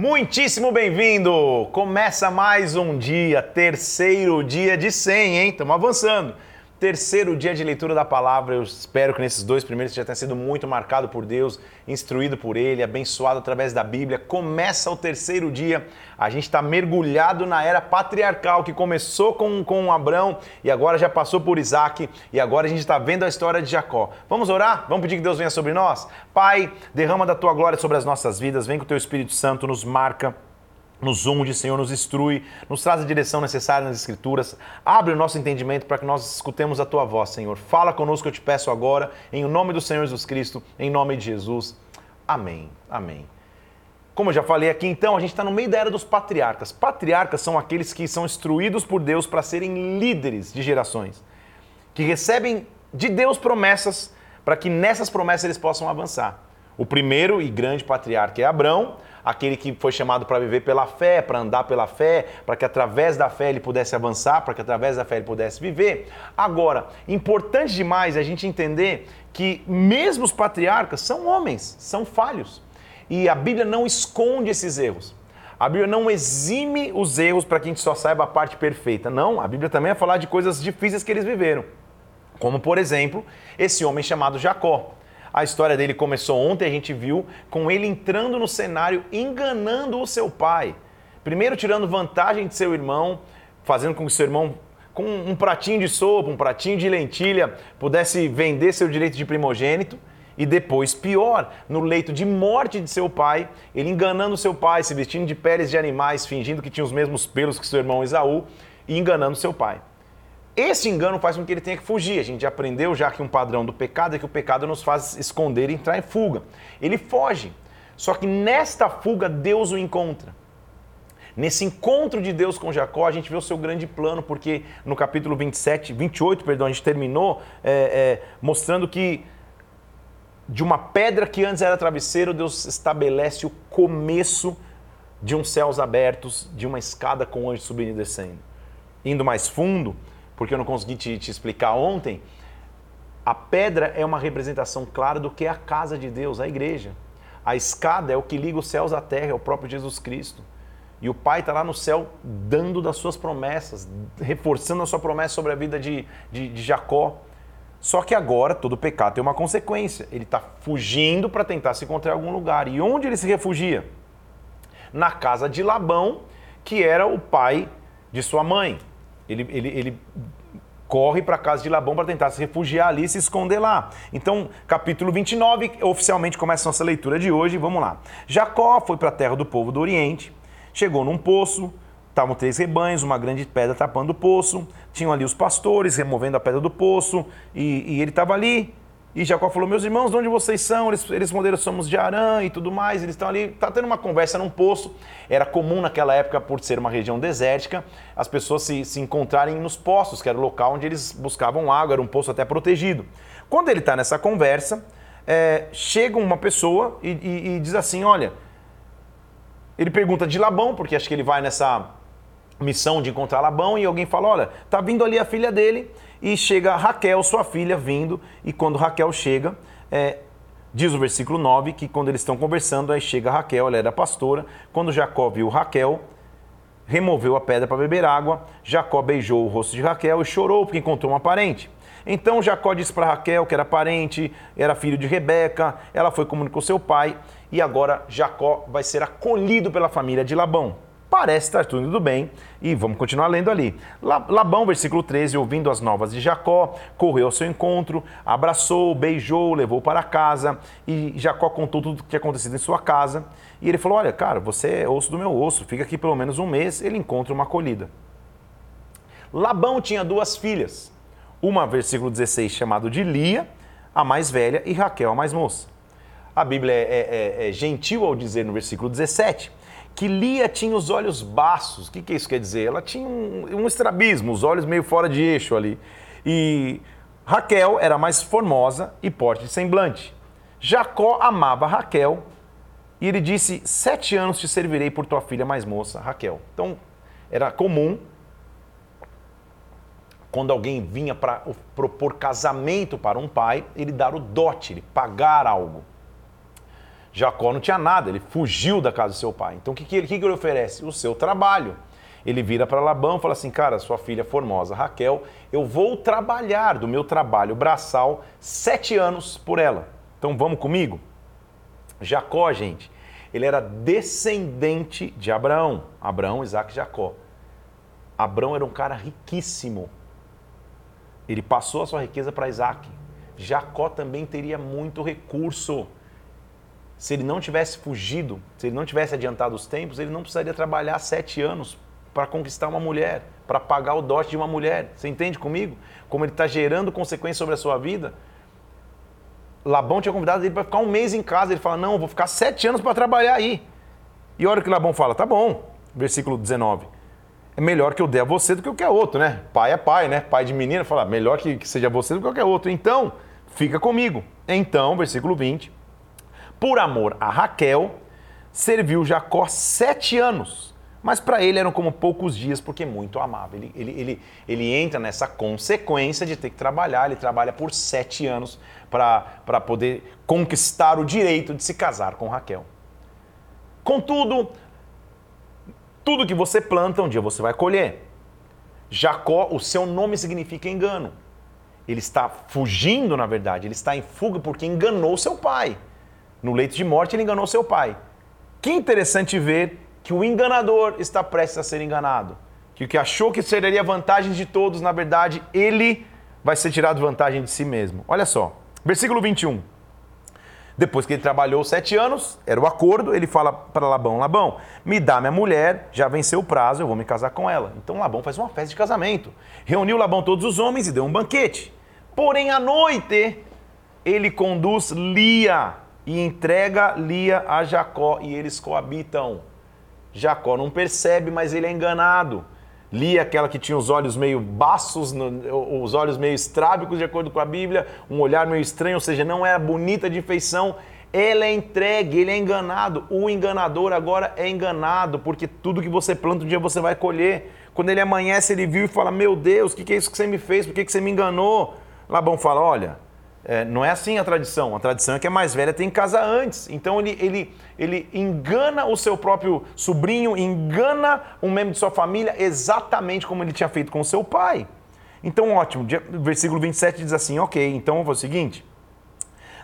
Muitíssimo bem-vindo! Começa mais um dia, terceiro dia de 100, hein? Estamos avançando. Terceiro dia de leitura da palavra. Eu espero que nesses dois primeiros você já tenha sido muito marcado por Deus, instruído por Ele, abençoado através da Bíblia. Começa o terceiro dia. A gente está mergulhado na era patriarcal que começou com, com Abraão e agora já passou por Isaac e agora a gente está vendo a história de Jacó. Vamos orar? Vamos pedir que Deus venha sobre nós? Pai, derrama da tua glória sobre as nossas vidas. Vem com o teu Espírito Santo, nos marca nos unge, Senhor, nos instrui, nos traz a direção necessária nas Escrituras, abre o nosso entendimento para que nós escutemos a Tua voz, Senhor. Fala conosco, eu te peço agora, em nome do Senhor Jesus Cristo, em nome de Jesus. Amém. Amém. Como eu já falei aqui, então, a gente está no meio da era dos patriarcas. Patriarcas são aqueles que são instruídos por Deus para serem líderes de gerações, que recebem de Deus promessas para que nessas promessas eles possam avançar. O primeiro e grande patriarca é Abraão, aquele que foi chamado para viver pela fé, para andar pela fé, para que através da fé ele pudesse avançar, para que através da fé ele pudesse viver. Agora, importante demais a gente entender que mesmo os patriarcas são homens, são falhos. E a Bíblia não esconde esses erros. A Bíblia não exime os erros para que a gente só saiba a parte perfeita. Não, a Bíblia também vai falar de coisas difíceis que eles viveram. Como, por exemplo, esse homem chamado Jacó. A história dele começou ontem, a gente viu com ele entrando no cenário, enganando o seu pai. Primeiro tirando vantagem de seu irmão, fazendo com que seu irmão, com um pratinho de sopa, um pratinho de lentilha, pudesse vender seu direito de primogênito. E depois, pior, no leito de morte de seu pai, ele enganando seu pai, se vestindo de peles de animais, fingindo que tinha os mesmos pelos que seu irmão Esaú, e enganando seu pai. Esse engano faz com que ele tenha que fugir. A gente aprendeu já que um padrão do pecado é que o pecado nos faz esconder e entrar em fuga. Ele foge. Só que nesta fuga Deus o encontra. Nesse encontro de Deus com Jacó, a gente vê o seu grande plano, porque no capítulo 27, 28, perdão, a gente terminou é, é, mostrando que de uma pedra que antes era travesseiro, Deus estabelece o começo de uns céus abertos, de uma escada com anjos subindo e descendo. Indo mais fundo, porque eu não consegui te, te explicar ontem, a pedra é uma representação clara do que é a casa de Deus, a igreja. A escada é o que liga os céus à terra, é o próprio Jesus Cristo. E o Pai está lá no céu dando das suas promessas, reforçando a sua promessa sobre a vida de, de, de Jacó. Só que agora todo pecado tem uma consequência. Ele está fugindo para tentar se encontrar em algum lugar. E onde ele se refugia? Na casa de Labão, que era o pai de sua mãe. Ele, ele, ele corre para a casa de Labão para tentar se refugiar ali e se esconder lá. Então, capítulo 29, oficialmente começa nossa leitura de hoje. Vamos lá. Jacó foi para a terra do povo do Oriente, chegou num poço, estavam três rebanhos, uma grande pedra tapando o poço, tinham ali os pastores removendo a pedra do poço, e, e ele estava ali e Jacó falou: Meus irmãos, de onde vocês são? Eles, eles responderam: Somos de Arã e tudo mais. Eles estão ali, está tendo uma conversa num poço. Era comum naquela época, por ser uma região desértica, as pessoas se, se encontrarem nos poços, que era o local onde eles buscavam água, era um poço até protegido. Quando ele está nessa conversa, é, chega uma pessoa e, e, e diz assim: Olha, ele pergunta de Labão, porque acho que ele vai nessa missão de encontrar Labão, e alguém fala: Olha, tá vindo ali a filha dele e chega Raquel, sua filha, vindo, e quando Raquel chega, é, diz o versículo 9 que quando eles estão conversando, aí chega Raquel, ela era pastora, quando Jacó viu Raquel, removeu a pedra para beber água, Jacó beijou o rosto de Raquel e chorou porque encontrou uma parente. Então Jacó disse para Raquel que era parente, era filho de Rebeca, ela foi comunicou seu pai e agora Jacó vai ser acolhido pela família de Labão parece estar tudo bem. E vamos continuar lendo ali. Labão, versículo 13, ouvindo as novas de Jacó, correu ao seu encontro, abraçou, beijou, levou para casa. E Jacó contou tudo o que tinha acontecido em sua casa. E ele falou: Olha, cara, você é osso do meu osso, fica aqui pelo menos um mês. Ele encontra uma acolhida. Labão tinha duas filhas. Uma, versículo 16, chamado de Lia, a mais velha, e Raquel, a mais moça. A Bíblia é, é, é, gentil ao dizer no versículo 17 que Lia tinha os olhos baços. O que, que isso quer dizer? Ela tinha um, um estrabismo, os olhos meio fora de eixo ali. E Raquel era mais formosa e porte de semblante. Jacó amava Raquel e ele disse: Sete anos te servirei por tua filha mais moça, Raquel. Então, era comum, quando alguém vinha para propor casamento para um pai, ele dar o dote, ele pagar algo. Jacó não tinha nada, ele fugiu da casa do seu pai. Então o que, que, ele, que, que ele oferece? O seu trabalho. Ele vira para Labão e fala assim: Cara, sua filha formosa Raquel, eu vou trabalhar do meu trabalho braçal sete anos por ela. Então vamos comigo? Jacó, gente, ele era descendente de Abraão. Abraão, Isaac e Jacó. Abraão era um cara riquíssimo. Ele passou a sua riqueza para Isaac. Jacó também teria muito recurso. Se ele não tivesse fugido, se ele não tivesse adiantado os tempos, ele não precisaria trabalhar sete anos para conquistar uma mulher, para pagar o dote de uma mulher. Você entende comigo? Como ele está gerando consequências sobre a sua vida? Labão tinha convidado ele para ficar um mês em casa. Ele fala: Não, vou ficar sete anos para trabalhar aí. E olha o que Labão fala: Tá bom. Versículo 19. É melhor que eu dê a você do que qualquer outro, né? Pai é pai, né? Pai de menina fala: Melhor que seja você do que qualquer outro. Então, fica comigo. Então, versículo 20 por amor a Raquel, serviu Jacó sete anos. Mas para ele eram como poucos dias, porque muito amava. Ele, ele, ele, ele entra nessa consequência de ter que trabalhar. Ele trabalha por sete anos para poder conquistar o direito de se casar com Raquel. Contudo, tudo que você planta, um dia você vai colher. Jacó, o seu nome significa engano. Ele está fugindo, na verdade, ele está em fuga porque enganou seu pai. No leito de morte, ele enganou seu pai. Que interessante ver que o enganador está prestes a ser enganado. Que o que achou que seria vantagem de todos, na verdade, ele vai ser tirado vantagem de si mesmo. Olha só, versículo 21. Depois que ele trabalhou sete anos, era o acordo, ele fala para Labão: Labão, me dá minha mulher, já venceu o prazo, eu vou me casar com ela. Então Labão faz uma festa de casamento. Reuniu Labão todos os homens e deu um banquete. Porém, à noite, ele conduz Lia, e entrega Lia a Jacó e eles coabitam. Jacó não percebe, mas ele é enganado. Lia, aquela que tinha os olhos meio baços, os olhos meio estrábicos, de acordo com a Bíblia, um olhar meio estranho, ou seja, não era bonita de feição. Ela é entregue, ele é enganado. O enganador agora é enganado, porque tudo que você planta um dia você vai colher. Quando ele amanhece, ele viu e fala: Meu Deus, o que, que é isso que você me fez? Por que, que você me enganou? Labão fala: Olha, é, não é assim a tradição. A tradição é que a mais velha tem que casar antes. Então ele, ele, ele engana o seu próprio sobrinho, engana um membro de sua família exatamente como ele tinha feito com o seu pai. Então, ótimo. Versículo 27 diz assim: Ok, então fazer o seguinte.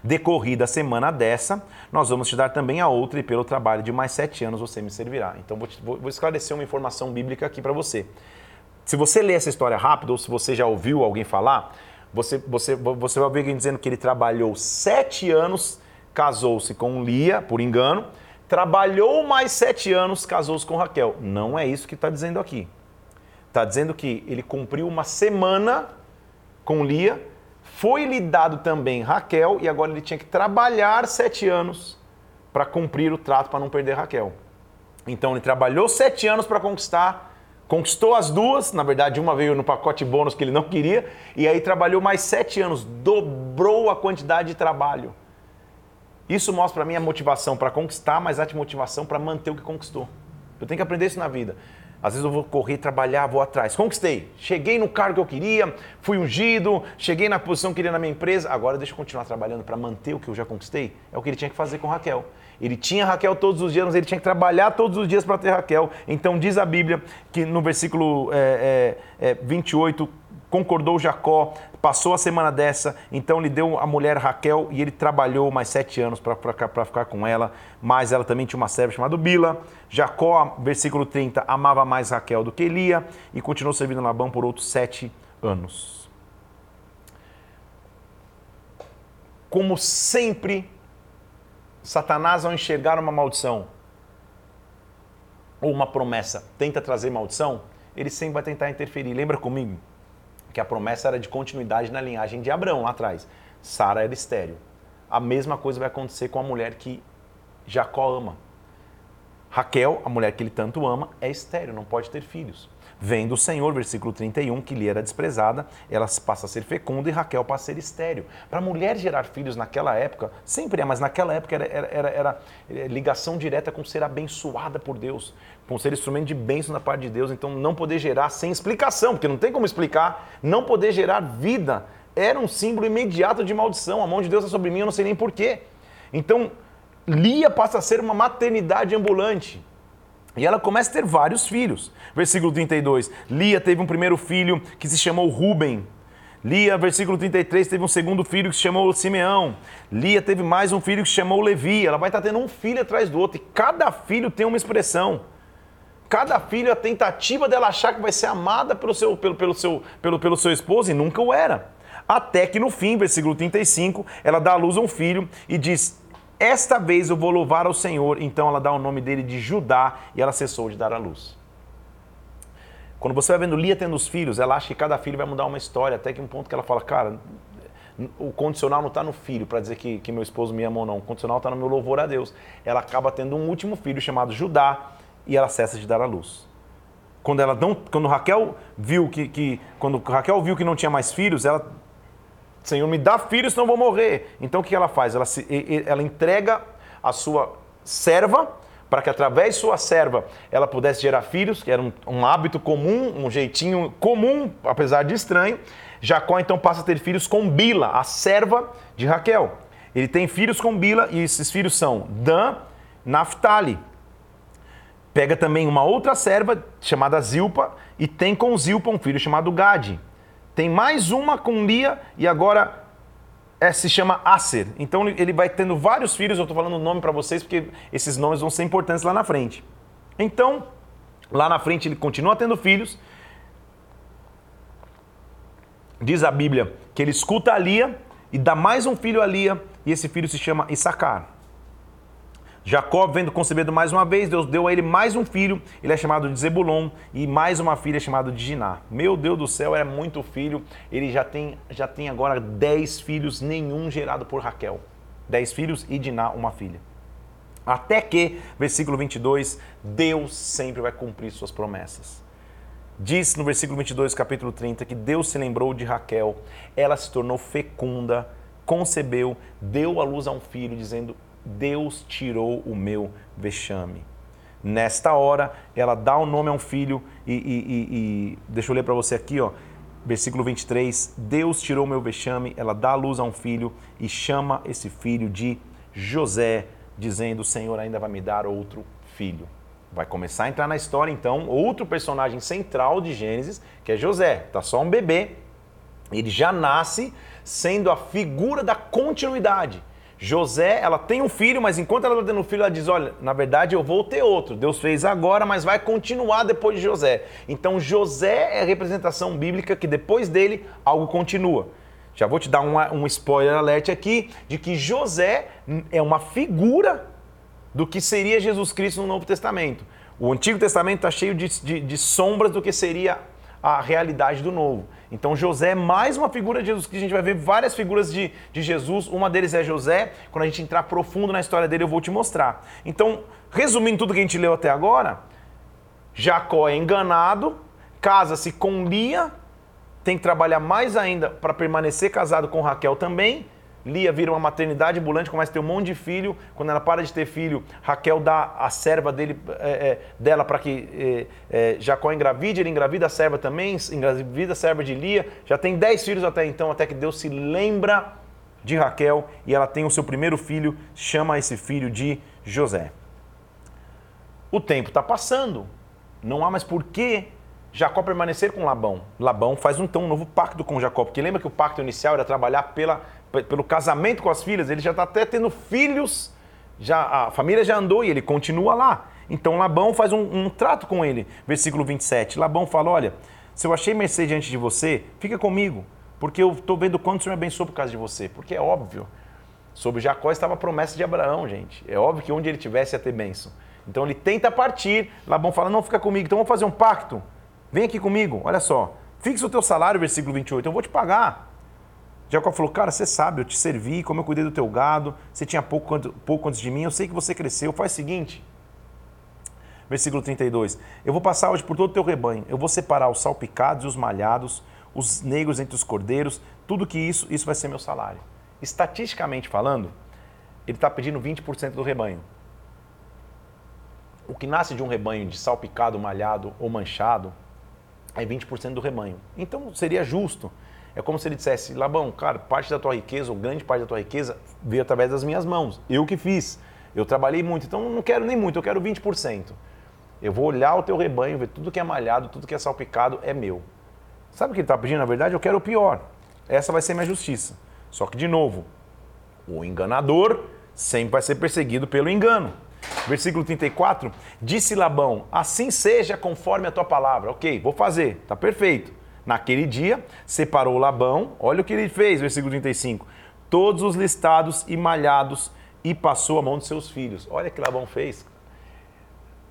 Decorrida a semana dessa, nós vamos te dar também a outra, e pelo trabalho de mais sete anos você me servirá. Então, vou, te, vou, vou esclarecer uma informação bíblica aqui para você. Se você ler essa história rápido, ou se você já ouviu alguém falar, você, você, você vai ver alguém dizendo que ele trabalhou sete anos, casou-se com Lia, por engano, trabalhou mais sete anos, casou-se com Raquel. Não é isso que está dizendo aqui. Está dizendo que ele cumpriu uma semana com Lia, foi-lhe dado também Raquel, e agora ele tinha que trabalhar sete anos para cumprir o trato, para não perder Raquel. Então ele trabalhou sete anos para conquistar Conquistou as duas, na verdade, uma veio no pacote bônus que ele não queria, e aí trabalhou mais sete anos, dobrou a quantidade de trabalho. Isso mostra para mim a motivação para conquistar, mas a motivação para manter o que conquistou. Eu tenho que aprender isso na vida. Às vezes eu vou correr, trabalhar, vou atrás. Conquistei. Cheguei no cargo que eu queria, fui ungido, cheguei na posição que eu queria na minha empresa. Agora deixa eu continuar trabalhando para manter o que eu já conquistei. É o que ele tinha que fazer com Raquel. Ele tinha Raquel todos os dias, mas ele tinha que trabalhar todos os dias para ter Raquel. Então diz a Bíblia que no versículo é, é, é, 28, concordou Jacó, passou a semana dessa, então lhe deu a mulher Raquel e ele trabalhou mais sete anos para ficar com ela, mas ela também tinha uma serva chamada Bila. Jacó, versículo 30, amava mais Raquel do que Elia e continuou servindo Labão por outros sete anos. Como sempre, Satanás, ao enxergar uma maldição ou uma promessa, tenta trazer maldição, ele sempre vai tentar interferir. Lembra comigo que a promessa era de continuidade na linhagem de Abraão lá atrás. Sara era estéreo. A mesma coisa vai acontecer com a mulher que Jacó ama. Raquel, a mulher que ele tanto ama, é estéreo, não pode ter filhos. Vem do Senhor, versículo 31, que lhe era desprezada, ela passa a ser fecunda e Raquel passa a ser estéreo. Para a mulher gerar filhos naquela época, sempre é, mas naquela época era, era, era, era eh, ligação direta com ser abençoada por Deus, com ser instrumento de bênção da parte de Deus. Então, não poder gerar sem explicação, porque não tem como explicar, não poder gerar vida era um símbolo imediato de maldição. A mão de Deus é sobre mim, eu não sei nem porquê. Então, Lia passa a ser uma maternidade ambulante. E ela começa a ter vários filhos. Versículo 32. Lia teve um primeiro filho que se chamou Ruben. Lia, versículo 33, teve um segundo filho que se chamou Simeão. Lia teve mais um filho que se chamou Levi. Ela vai estar tendo um filho atrás do outro. E cada filho tem uma expressão. Cada filho, a tentativa dela achar que vai ser amada pelo seu, pelo, pelo, seu, pelo, pelo seu esposo e nunca o era. Até que no fim, versículo 35, ela dá à luz a um filho e diz: Esta vez eu vou louvar ao Senhor. Então ela dá o nome dele de Judá e ela cessou de dar à luz. Quando você vai vendo Lia tendo os filhos, ela acha que cada filho vai mudar uma história, até que um ponto que ela fala, cara, o condicional não está no filho para dizer que, que meu esposo me ama ou não, o condicional está no meu louvor a Deus. Ela acaba tendo um último filho chamado Judá e ela cessa de dar à luz. Quando ela não, quando Raquel viu que, que quando Raquel viu que não tinha mais filhos, ela Senhor, me dá filhos, senão eu vou morrer. Então o que ela faz? Ela, se, ela entrega a sua serva para que através de sua serva ela pudesse gerar filhos, que era um, um, hábito comum, um jeitinho comum, apesar de estranho. Jacó então passa a ter filhos com Bila, a serva de Raquel. Ele tem filhos com Bila e esses filhos são Dan, Naphtali. Pega também uma outra serva chamada Zilpa e tem com Zilpa um filho chamado Gade. Tem mais uma com Lia e agora é, se chama Aser. Então ele vai tendo vários filhos, eu estou falando o nome para vocês porque esses nomes vão ser importantes lá na frente. Então, lá na frente ele continua tendo filhos. Diz a Bíblia que ele escuta a Lia e dá mais um filho a Lia, e esse filho se chama Issacar. Jacó, vendo concebido mais uma vez, Deus deu a ele mais um filho, ele é chamado de Zebulon, e mais uma filha chamada de Diná. Meu Deus do céu, era muito filho, ele já tem, já tem agora dez filhos, nenhum gerado por Raquel. Dez filhos e Diná, uma filha. Até que, versículo 22, Deus sempre vai cumprir suas promessas. Diz no versículo 22, capítulo 30, que Deus se lembrou de Raquel, ela se tornou fecunda, concebeu, deu à luz a um filho, dizendo: Deus tirou o meu vexame. Nesta hora, ela dá o um nome a um filho e, e, e, deixa eu ler para você aqui, ó, versículo 23. Deus tirou o meu vexame, ela dá a luz a um filho e chama esse filho de José, dizendo: O Senhor ainda vai me dar outro filho. Vai começar a entrar na história, então, outro personagem central de Gênesis, que é José. Tá só um bebê. Ele já nasce sendo a figura da continuidade. José, ela tem um filho, mas enquanto ela está tendo um filho, ela diz: Olha, na verdade eu vou ter outro. Deus fez agora, mas vai continuar depois de José. Então José é a representação bíblica que depois dele algo continua. Já vou te dar um, spoiler alert aqui de que José é uma figura do que seria Jesus Cristo no Novo Testamento. O Antigo Testamento está cheio de, de, de sombras do que seria a realidade do novo. Então José é mais uma figura de Jesus que a gente vai ver várias figuras de, de Jesus. Uma deles é José. Quando a gente entrar profundo na história dele, eu vou te mostrar. Então, resumindo tudo que a gente leu até agora, Jacó é enganado, casa-se com Lia, tem que trabalhar mais ainda para permanecer casado com Raquel também. Lia vira uma maternidade ambulante, começa a ter um monte de filho. Quando ela para de ter filho, Raquel dá a serva dele, é, é, dela para que é, é, Jacó engravide, ele engravida a serva também, engravida a serva de Lia. Já tem dez filhos até então, até que Deus se lembra de Raquel e ela tem o seu primeiro filho, chama esse filho de José. O tempo está passando, não há mais por que Jacó permanecer com Labão. Labão faz então um novo pacto com Jacó, porque lembra que o pacto inicial era trabalhar pela pelo casamento com as filhas, ele já está até tendo filhos, já a família já andou e ele continua lá. Então Labão faz um, um trato com ele. Versículo 27. Labão fala: Olha, se eu achei mercê diante de você, fica comigo, porque eu estou vendo quanto o Senhor me abençoou por causa de você. Porque é óbvio, sobre Jacó estava a promessa de Abraão, gente. É óbvio que onde ele tivesse ia ter bênção. Então ele tenta partir. Labão fala: Não, fica comigo, então vamos fazer um pacto. Vem aqui comigo, olha só. Fixa o teu salário, versículo 28, eu vou te pagar. Jacó falou: Cara, você sabe, eu te servi, como eu cuidei do teu gado, você tinha pouco, pouco antes de mim, eu sei que você cresceu. Faz o seguinte. Versículo 32. Eu vou passar hoje por todo o teu rebanho. Eu vou separar os salpicados e os malhados, os negros entre os cordeiros, tudo que isso, isso vai ser meu salário. Estatisticamente falando, ele está pedindo 20% do rebanho. O que nasce de um rebanho de salpicado, malhado ou manchado é 20% do rebanho. Então seria justo é como se ele dissesse, Labão, cara, parte da tua riqueza, ou grande parte da tua riqueza, veio através das minhas mãos. Eu que fiz. Eu trabalhei muito, então não quero nem muito, eu quero 20%. Eu vou olhar o teu rebanho, ver tudo que é malhado, tudo que é salpicado é meu. Sabe o que ele está pedindo? Na verdade, eu quero o pior. Essa vai ser minha justiça. Só que, de novo, o enganador sempre vai ser perseguido pelo engano. Versículo 34, disse Labão: Assim seja conforme a tua palavra. Ok, vou fazer, tá perfeito. Naquele dia, separou Labão, olha o que ele fez, versículo 35, todos os listados e malhados e passou a mão dos seus filhos. Olha o que Labão fez.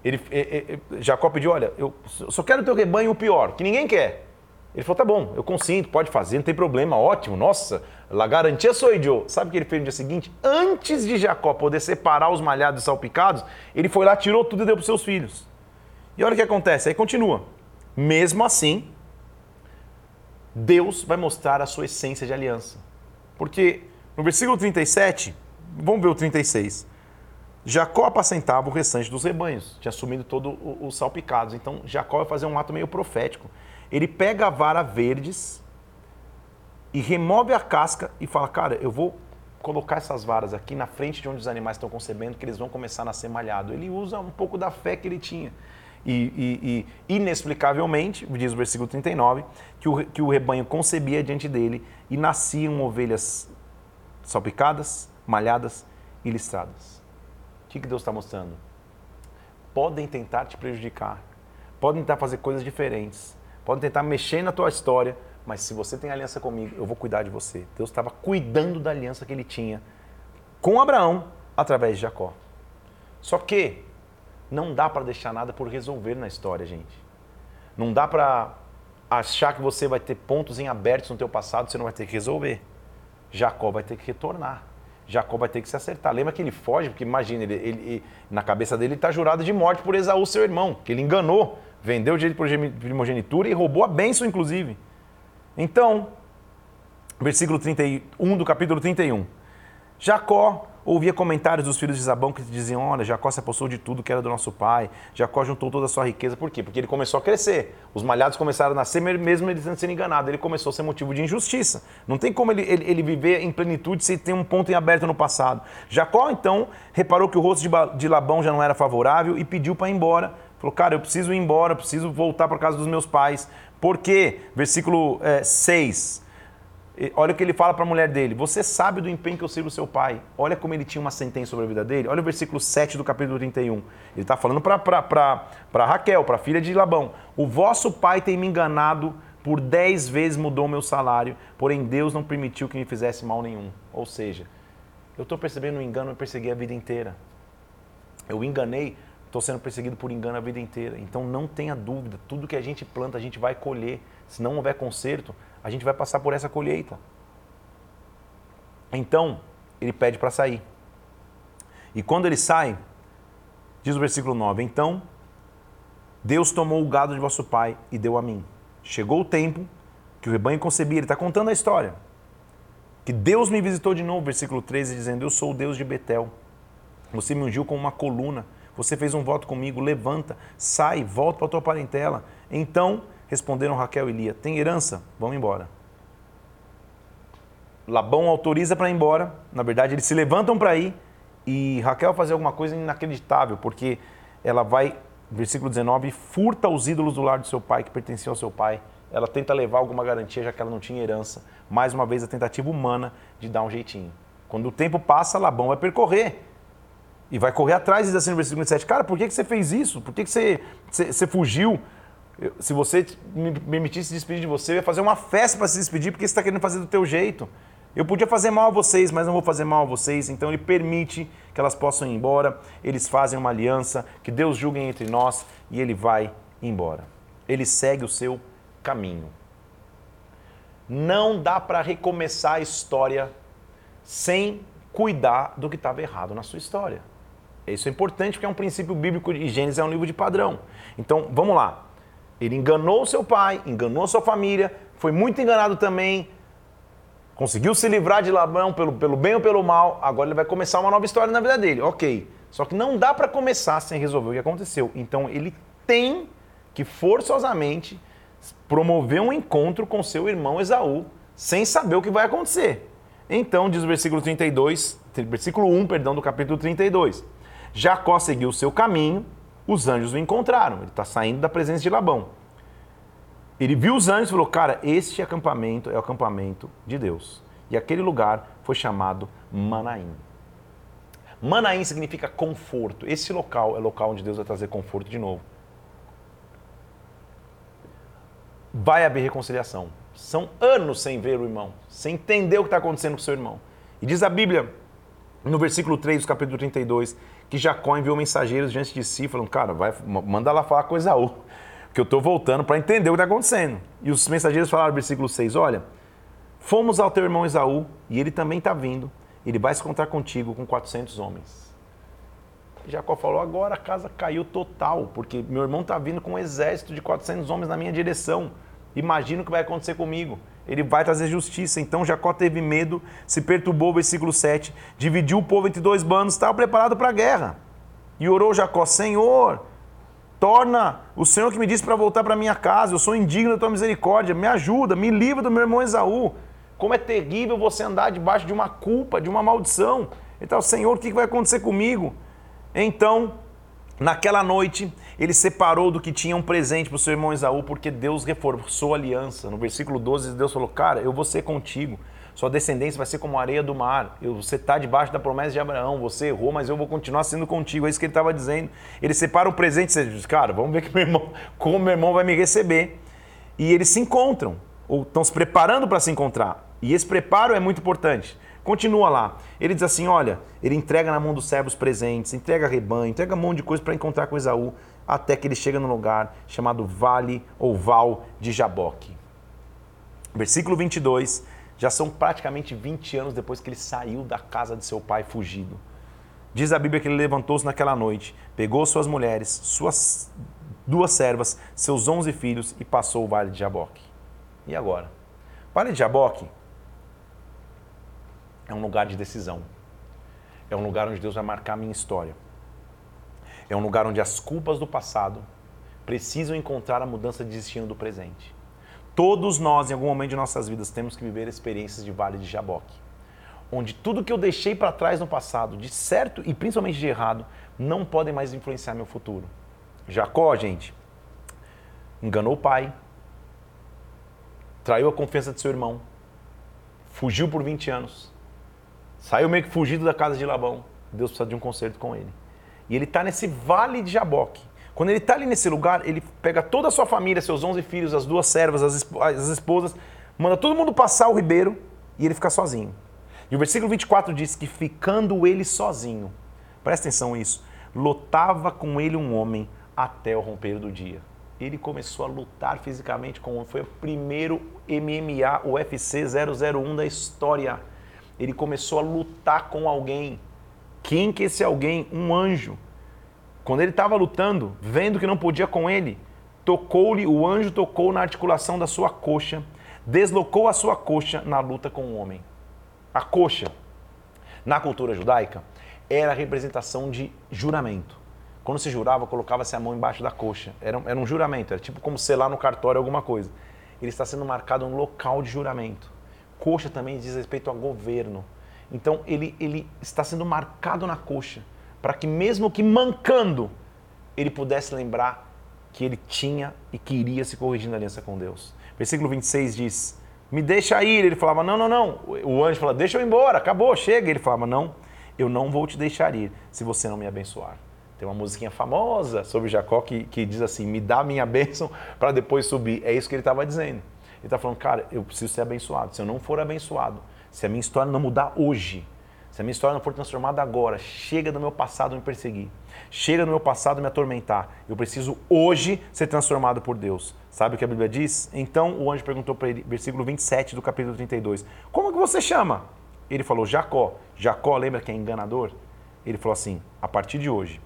Ele, ele, ele, Jacó pediu: Olha, eu só quero o teu rebanho o pior, que ninguém quer. Ele falou: Tá bom, eu consinto, pode fazer, não tem problema, ótimo, nossa, la garantia sou eu. Sabe o que ele fez no dia seguinte? Antes de Jacó poder separar os malhados e salpicados, ele foi lá, tirou tudo e deu para seus filhos. E olha o que acontece, aí continua. Mesmo assim, Deus vai mostrar a sua essência de aliança. Porque no versículo 37, vamos ver o 36. Jacó apacentava o restante dos rebanhos, tinha assumido todos os salpicados. Então Jacó vai fazer um ato meio profético. Ele pega a vara verdes e remove a casca e fala: Cara, eu vou colocar essas varas aqui na frente de onde os animais estão concebendo, que eles vão começar a nascer malhado. Ele usa um pouco da fé que ele tinha. E, e, e inexplicavelmente, diz o versículo 39, que o, que o rebanho concebia diante dele e nasciam ovelhas salpicadas, malhadas e listradas. O que, que Deus está mostrando? Podem tentar te prejudicar, podem tentar fazer coisas diferentes, podem tentar mexer na tua história, mas se você tem aliança comigo, eu vou cuidar de você. Deus estava cuidando da aliança que ele tinha com Abraão através de Jacó. Só que não dá para deixar nada por resolver na história, gente. Não dá para achar que você vai ter pontos em abertos no teu passado, você não vai ter que resolver. Jacó vai ter que retornar. Jacó vai ter que se acertar. Lembra que ele foge, porque imagina, ele, ele na cabeça dele está jurado de morte por Esaú, seu irmão, que ele enganou, vendeu o direito de primogenitura e roubou a bênção, inclusive. Então, versículo 31 do capítulo 31. Jacó ouvia comentários dos filhos de Zabão que diziam: Olha, Jacó se apossou de tudo que era do nosso pai, Jacó juntou toda a sua riqueza. Por quê? Porque ele começou a crescer. Os malhados começaram a nascer, mesmo ele sendo enganado. Ele começou a ser motivo de injustiça. Não tem como ele, ele, ele viver em plenitude se tem um ponto em aberto no passado. Jacó, então, reparou que o rosto de, de Labão já não era favorável e pediu para ir embora. Falou: Cara, eu preciso ir embora, eu preciso voltar para casa dos meus pais. Por quê? Versículo é, 6. Olha o que ele fala para a mulher dele. Você sabe do empenho que eu sirvo seu pai. Olha como ele tinha uma sentença sobre a vida dele. Olha o versículo 7 do capítulo 31. Ele está falando para Raquel, para a filha de Labão. O vosso pai tem me enganado, por dez vezes mudou meu salário, porém Deus não permitiu que me fizesse mal nenhum. Ou seja, eu estou percebendo o engano, eu persegui a vida inteira. Eu enganei Estou sendo perseguido por engano a vida inteira. Então não tenha dúvida, tudo que a gente planta, a gente vai colher. Se não houver conserto, a gente vai passar por essa colheita. Então, ele pede para sair. E quando ele sai, diz o versículo 9: Então Deus tomou o gado de vosso pai e deu a mim. Chegou o tempo que o rebanho concebia. Ele está contando a história. Que Deus me visitou de novo, versículo 13, dizendo: Eu sou o Deus de Betel. Você me ungiu com uma coluna você fez um voto comigo, levanta, sai, volta para a tua parentela. Então responderam Raquel e Lia: Tem herança? Vamos embora. Labão autoriza para ir embora. Na verdade, eles se levantam para ir e Raquel fazer alguma coisa inacreditável, porque ela vai, versículo 19, furta os ídolos do lar do seu pai, que pertenciam ao seu pai. Ela tenta levar alguma garantia, já que ela não tinha herança. Mais uma vez, a tentativa humana de dar um jeitinho. Quando o tempo passa, Labão vai percorrer e vai correr atrás e diz assim no versículo 27, cara, por que, que você fez isso? Por que, que você, você, você fugiu? Se você me permitisse despedir de você, eu ia fazer uma festa para se despedir, porque você está querendo fazer do teu jeito. Eu podia fazer mal a vocês, mas não vou fazer mal a vocês. Então ele permite que elas possam ir embora. Eles fazem uma aliança, que Deus julgue entre nós e ele vai embora. Ele segue o seu caminho. Não dá para recomeçar a história sem cuidar do que estava errado na sua história. Isso é importante porque é um princípio bíblico e Gênesis é um livro de padrão. Então, vamos lá. Ele enganou seu pai, enganou sua família, foi muito enganado também, conseguiu se livrar de Labão pelo, pelo bem ou pelo mal, agora ele vai começar uma nova história na vida dele. Ok. Só que não dá para começar sem resolver o que aconteceu. Então, ele tem que forçosamente promover um encontro com seu irmão Esaú, sem saber o que vai acontecer. Então, diz o versículo 32, versículo 1, perdão, do capítulo 32. Jacó seguiu o seu caminho, os anjos o encontraram. Ele está saindo da presença de Labão. Ele viu os anjos e falou: Cara, este acampamento é o acampamento de Deus. E aquele lugar foi chamado Manaim. Manaim significa conforto. Esse local é o local onde Deus vai trazer conforto de novo. Vai haver reconciliação. São anos sem ver o irmão, sem entender o que está acontecendo com o seu irmão. E diz a Bíblia, no versículo 3 do capítulo 32, que Jacó enviou mensageiros diante de si, falando, cara, vai, manda lá falar com Esaú, que eu estou voltando para entender o que está acontecendo. E os mensageiros falaram versículo 6, olha, fomos ao teu irmão Esaú, e ele também está vindo, ele vai se encontrar contigo com 400 homens. Jacó falou, agora a casa caiu total, porque meu irmão está vindo com um exército de 400 homens na minha direção. Imagina o que vai acontecer comigo. Ele vai trazer justiça. Então Jacó teve medo, se perturbou, versículo 7, dividiu o povo entre dois bandos, estava preparado para a guerra. E orou Jacó, Senhor, torna o Senhor que me disse para voltar para minha casa, eu sou indigno da tua misericórdia, me ajuda, me livra do meu irmão Esaú. Como é terrível você andar debaixo de uma culpa, de uma maldição. Então, Senhor, o que vai acontecer comigo? Então, naquela noite, ele separou do que tinha um presente para o seu irmão Esaú, porque Deus reforçou a aliança. No versículo 12, Deus falou: Cara, eu vou ser contigo. Sua descendência vai ser como a areia do mar. você está debaixo da promessa de Abraão. Você errou, mas eu vou continuar sendo contigo. É isso que ele estava dizendo. Ele separa o presente você diz, cara, vamos ver que meu irmão, como meu irmão vai me receber. E eles se encontram, ou estão se preparando para se encontrar. E esse preparo é muito importante. Continua lá. Ele diz assim: olha, ele entrega na mão dos servos presentes, entrega rebanho, entrega um monte de coisa para encontrar com Esaú até que ele chega num lugar chamado Vale ou Val de Jaboque. Versículo 22, já são praticamente 20 anos depois que ele saiu da casa de seu pai fugido. Diz a Bíblia que ele levantou-se naquela noite, pegou suas mulheres, suas duas servas, seus onze filhos e passou o vale de Jaboque. E agora? Vale de Jaboque é um lugar de decisão. É um lugar onde Deus vai marcar a minha história. É um lugar onde as culpas do passado precisam encontrar a mudança de destino do presente. Todos nós, em algum momento de nossas vidas, temos que viver experiências de Vale de Jaboque, onde tudo que eu deixei para trás no passado, de certo e principalmente de errado, não podem mais influenciar meu futuro. Jacó, gente, enganou o pai, traiu a confiança de seu irmão, fugiu por 20 anos, saiu meio que fugido da casa de Labão. Deus precisa de um conserto com ele. E ele está nesse vale de Jaboque. Quando ele está ali nesse lugar, ele pega toda a sua família, seus 11 filhos, as duas servas, as, as esposas, manda todo mundo passar o ribeiro e ele fica sozinho. E o versículo 24 diz que ficando ele sozinho, presta atenção nisso, lutava com ele um homem até o romper do dia. Ele começou a lutar fisicamente com um, foi o primeiro MMA UFC 001 da história. Ele começou a lutar com alguém quem que esse alguém? Um anjo. Quando ele estava lutando, vendo que não podia com ele, tocou-lhe, o anjo tocou na articulação da sua coxa, deslocou a sua coxa na luta com o homem. A coxa, na cultura judaica, era a representação de juramento. Quando se jurava, colocava-se a mão embaixo da coxa. Era, era um juramento, era tipo como selar no cartório alguma coisa. Ele está sendo marcado um local de juramento. Coxa também diz respeito a governo. Então ele, ele está sendo marcado na coxa, para que mesmo que mancando, ele pudesse lembrar que ele tinha e queria se corrigir na aliança com Deus. Versículo 26 diz: Me deixa ir. Ele falava: Não, não, não. O anjo falava: Deixa eu ir embora, acabou, chega. Ele falava: Não, eu não vou te deixar ir se você não me abençoar. Tem uma musiquinha famosa sobre Jacó que, que diz assim: Me dá minha bênção para depois subir. É isso que ele estava dizendo. Ele está falando: Cara, eu preciso ser abençoado. Se eu não for abençoado, se a minha história não mudar hoje, se a minha história não for transformada agora, chega do meu passado me perseguir, chega do meu passado me atormentar. Eu preciso hoje ser transformado por Deus. Sabe o que a Bíblia diz? Então o anjo perguntou para ele, versículo 27 do capítulo 32, como que você chama? Ele falou, Jacó. Jacó, lembra que é enganador? Ele falou assim, a partir de hoje,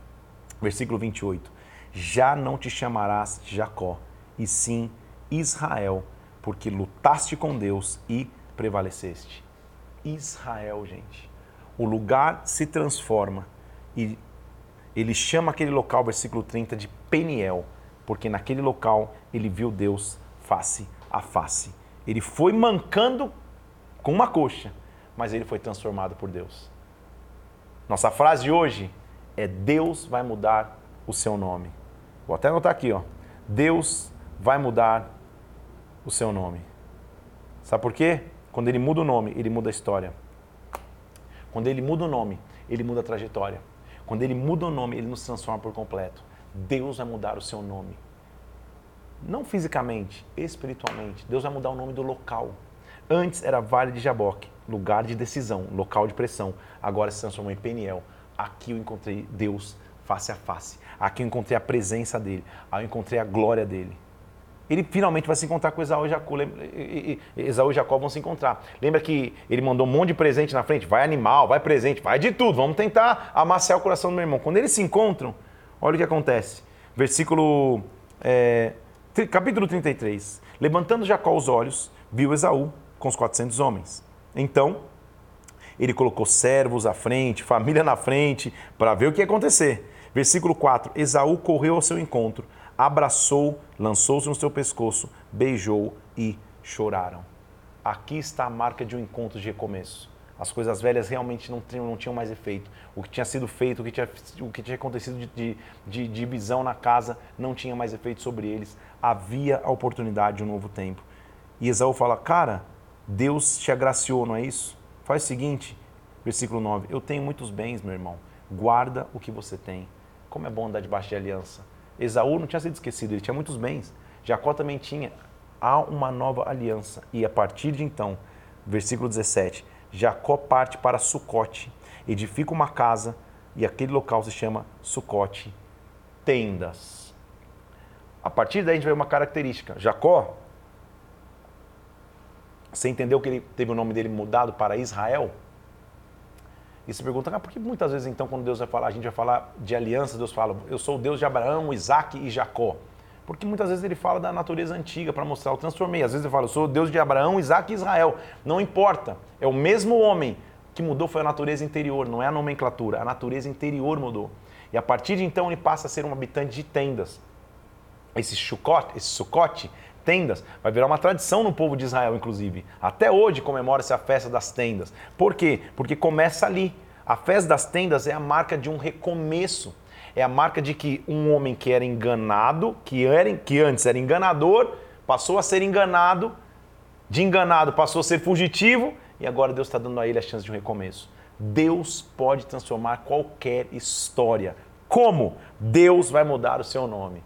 versículo 28, já não te chamarás Jacó, e sim Israel, porque lutaste com Deus e prevaleceste. Israel, gente. O lugar se transforma e ele chama aquele local, versículo 30, de Peniel, porque naquele local ele viu Deus face a face. Ele foi mancando com uma coxa, mas ele foi transformado por Deus. Nossa frase de hoje é Deus vai mudar o seu nome. Vou até anotar aqui, ó. Deus vai mudar o seu nome. Sabe por quê? Quando ele muda o nome, ele muda a história. Quando ele muda o nome, ele muda a trajetória. Quando ele muda o nome, ele nos transforma por completo. Deus vai mudar o seu nome. Não fisicamente, espiritualmente. Deus vai mudar o nome do local. Antes era Vale de Jaboque, lugar de decisão, local de pressão. Agora se transformou em Peniel. Aqui eu encontrei Deus face a face. Aqui eu encontrei a presença dele. Aqui eu encontrei a glória dele ele finalmente vai se encontrar com Esaú e Jacó. Esaú e Jacó vão se encontrar. Lembra que ele mandou um monte de presente na frente? Vai animal, vai presente, vai de tudo. Vamos tentar amaciar o coração do meu irmão. Quando eles se encontram, olha o que acontece. Versículo. É, capítulo 33. Levantando Jacó os olhos, viu Esaú com os 400 homens. Então, ele colocou servos à frente, família na frente, para ver o que ia acontecer. Versículo 4: Esaú correu ao seu encontro abraçou, lançou-se no seu pescoço, beijou e choraram. Aqui está a marca de um encontro de recomeço. As coisas velhas realmente não tinham, não tinham mais efeito. O que tinha sido feito, o que tinha, o que tinha acontecido de, de, de divisão na casa, não tinha mais efeito sobre eles. Havia a oportunidade de um novo tempo. E Esaú fala: Cara, Deus te agraciou, não é isso? Faz o seguinte, versículo 9: Eu tenho muitos bens, meu irmão. Guarda o que você tem. Como é bom andar debaixo de aliança. Esaú não tinha sido esquecido, ele tinha muitos bens. Jacó também tinha. Há uma nova aliança. E a partir de então, versículo 17, Jacó parte para Sucote, edifica uma casa e aquele local se chama Sucote, tendas. A partir daí a gente vê uma característica. Jacó, você entendeu que ele teve o nome dele mudado para Israel? E se pergunta, ah, por que muitas vezes então quando Deus vai falar, a gente vai falar de aliança, Deus fala, eu sou o Deus de Abraão, Isaac e Jacó. Porque muitas vezes ele fala da natureza antiga para mostrar, eu transformei. Às vezes ele fala, eu sou o Deus de Abraão, Isaac e Israel. Não importa, é o mesmo homem que mudou foi a natureza interior, não é a nomenclatura, a natureza interior mudou. E a partir de então ele passa a ser um habitante de tendas. Esse chucote, esse sucote, tendas, vai virar uma tradição no povo de Israel, inclusive. Até hoje comemora-se a festa das tendas. Por quê? Porque começa ali. A festa das tendas é a marca de um recomeço. É a marca de que um homem que era enganado, que, era, que antes era enganador, passou a ser enganado, de enganado passou a ser fugitivo, e agora Deus está dando a ele a chance de um recomeço. Deus pode transformar qualquer história. Como? Deus vai mudar o seu nome.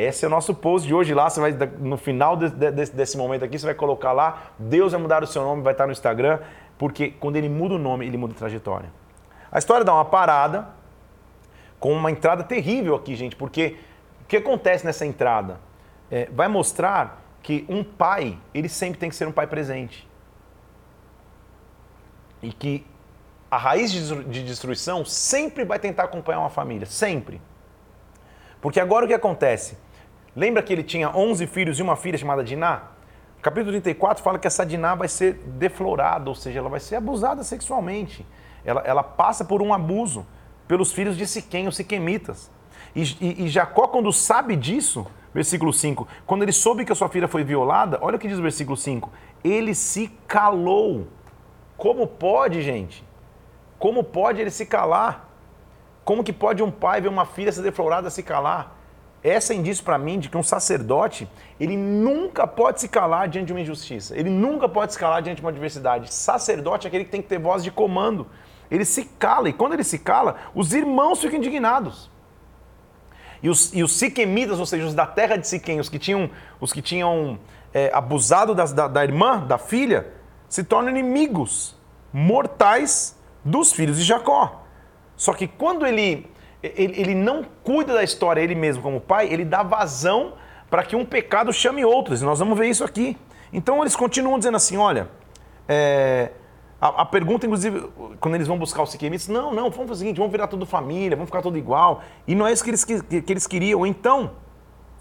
Esse é o nosso post de hoje lá. Você vai, no final de, de, desse momento aqui, você vai colocar lá. Deus vai mudar o seu nome, vai estar no Instagram, porque quando ele muda o nome, ele muda a trajetória. A história dá uma parada com uma entrada terrível aqui, gente, porque o que acontece nessa entrada? É, vai mostrar que um pai, ele sempre tem que ser um pai presente. E que a raiz de destruição sempre vai tentar acompanhar uma família, sempre. Porque agora o que acontece? Lembra que ele tinha 11 filhos e uma filha chamada Diná? Capítulo 34 fala que essa Diná vai ser deflorada, ou seja, ela vai ser abusada sexualmente. Ela, ela passa por um abuso pelos filhos de Siquém, os siquemitas. E, e, e Jacó, quando sabe disso, versículo 5, quando ele soube que a sua filha foi violada, olha o que diz o versículo 5, ele se calou. Como pode, gente? Como pode ele se calar? Como que pode um pai ver uma filha ser deflorada se calar? Essa é indício para mim de que um sacerdote, ele nunca pode se calar diante de uma injustiça. Ele nunca pode se calar diante de uma adversidade. Sacerdote é aquele que tem que ter voz de comando. Ele se cala, e quando ele se cala, os irmãos ficam indignados. E os, e os siquemitas, ou seja, os da terra de Siquém, os que tinham, os que tinham é, abusado das, da, da irmã, da filha, se tornam inimigos mortais dos filhos de Jacó. Só que quando ele, ele, ele não cuida da história ele mesmo como pai, ele dá vazão para que um pecado chame outros. E nós vamos ver isso aqui. Então eles continuam dizendo assim: olha, é, a, a, pergunta, inclusive, quando eles vão buscar os siquemitas, não, não, vamos fazer o seguinte, vamos virar tudo família, vamos ficar tudo igual. E não é isso que eles, que, que eles queriam. Então,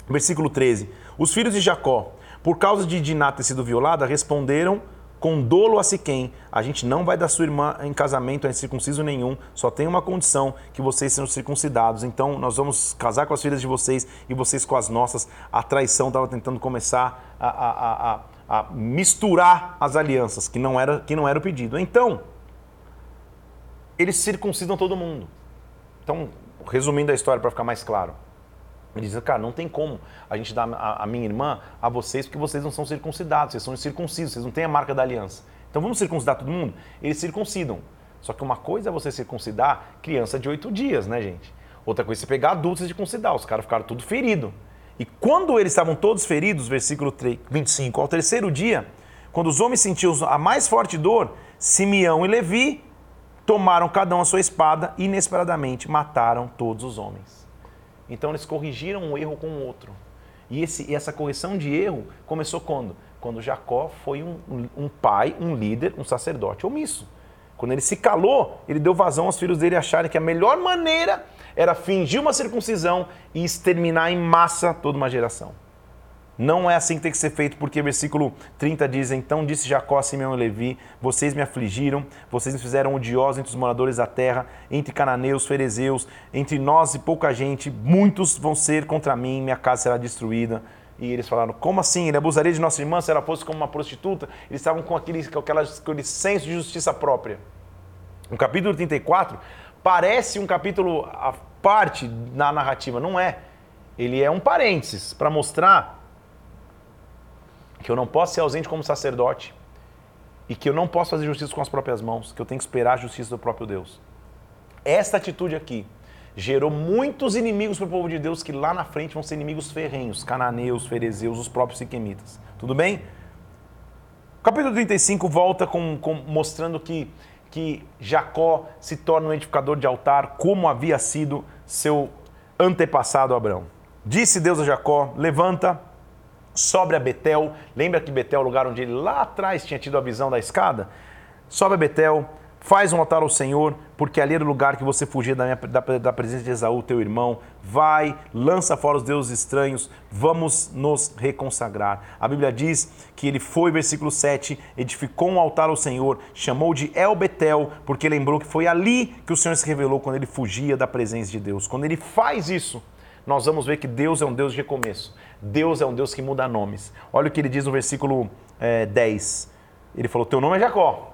versículo 13: os filhos de Jacó, por causa de Diná ter sido violada, responderam com dolo a Siquém, a gente não vai dar sua irmã em casamento a circunciso nenhum, só tem uma condição, que vocês sejam circuncidados. Então nós vamos casar com as filhas de vocês e vocês com as nossas. A traição estava tentando começar a, a, a, a, misturar as alianças, que não, era, que não era o pedido. Então, eles circuncidam todo mundo. Então, resumindo a história para ficar mais claro. Ele diz, cara, não tem como a gente dar a, a, minha irmã a vocês porque vocês não são circuncidados, vocês são circuncisos, vocês não têm a marca da aliança. Então vamos circuncidar todo mundo? Eles circuncidam. Só que uma coisa é você circuncidar criança de oito dias, né, gente? Outra coisa é você pegar adultos e circuncidar. Os caras ficaram tudo feridos. E quando eles estavam todos feridos, versículo 3, 25, ao terceiro dia, quando os homens sentiam a mais forte dor, Simeão e Levi tomaram cada um a sua espada e inesperadamente mataram todos os homens. Então eles corrigiram um erro com o outro. E, esse, essa correção de erro começou quando? Quando Jacó foi um, um, um pai, um líder, um sacerdote omisso. Quando ele se calou, ele deu vazão aos filhos dele acharem que a melhor maneira era fingir uma circuncisão e exterminar em massa toda uma geração. Não é assim que tem que ser feito, porque versículo 30 diz: Então disse Jacó a Simeão e Levi: Vocês me afligiram, vocês me fizeram odiosos entre os moradores da terra, entre cananeus, ferezeus, entre nós e pouca gente, muitos vão ser contra mim, minha casa será destruída. E eles falaram: Como assim? Ele abusaria de nossa irmã se ela fosse como uma prostituta? Eles estavam com aquele, com aquela, aquele senso de justiça própria. O capítulo 34 parece um capítulo à parte na narrativa, não é. Ele é um parênteses para mostrar que eu não posso ser ausente como sacerdote e que eu não posso fazer justiça com as próprias mãos, que eu tenho que esperar a justiça do próprio Deus. Esta atitude aqui gerou muitos inimigos para o povo de Deus que lá na frente vão ser inimigos ferrenhos, cananeus, ferezeus, os próprios siquemitas. Tudo bem? O capítulo 35 volta com, com, mostrando que, que Jacó se torna um edificador de altar, como havia sido seu antepassado Abraão. Disse Deus a Jacó: Levanta, sobe a Betel. Lembra que Betel é o lugar onde ele lá atrás tinha tido a visão da escada? Sobe a Betel, faz um altar ao Senhor, porque ali era o lugar que você fugia da, minha, da, da, presença de Esaú, teu irmão. Vai, lança fora os deuses estranhos, vamos nos reconsagrar. A Bíblia diz que ele foi, versículo 7, edificou um altar ao Senhor, chamou de El Betel, porque lembrou que foi ali que o Senhor se revelou quando ele fugia da presença de Deus. Quando ele faz isso, nós vamos ver que Deus é um Deus de recomeço. Deus é um Deus que muda nomes. Olha o que ele diz no versículo é, 10. Ele falou: Teu nome é Jacó.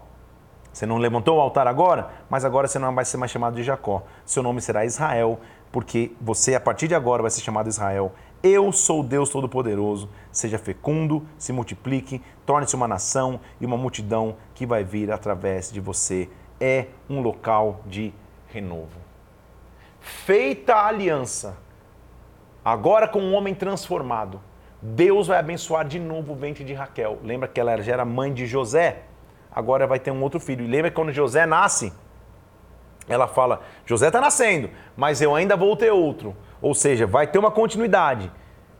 Você não levantou o altar agora, mas agora você não vai ser mais chamado de Jacó. Seu nome será Israel, porque você, a partir de agora, vai ser chamado Israel. Eu sou Deus Todo-Poderoso. Seja fecundo, se multiplique, torne-se uma nação e uma multidão que vai vir através de você. É um local de renovo. Feita a aliança, Agora, com um homem transformado, Deus vai abençoar de novo o ventre de Raquel. Lembra que ela já era mãe de José? Agora vai ter um outro filho. E lembra que quando José nasce, ela fala: José está nascendo, mas eu ainda vou ter outro. Ou seja, vai ter uma continuidade.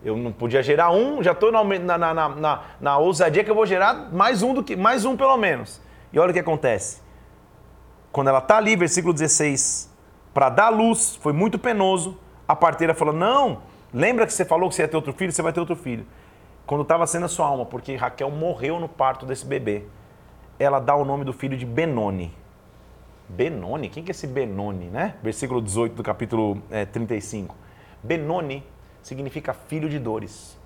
Eu não podia gerar um, já estou na, na, na, na, na ousadia que eu vou gerar mais um do que mais um pelo menos. E olha o que acontece. Quando ela está ali, versículo 16, para dar luz, foi muito penoso. A parteira falou: Não, Lembra que você falou que você ia ter outro filho? Você vai ter outro filho. Quando estava sendo a sua alma, porque Raquel morreu no parto desse bebê, ela dá o nome do filho de Benoni. Benoni? Quem que é esse Benoni, né? Versículo 18 do capítulo é, 35. Benoni significa filho de dores.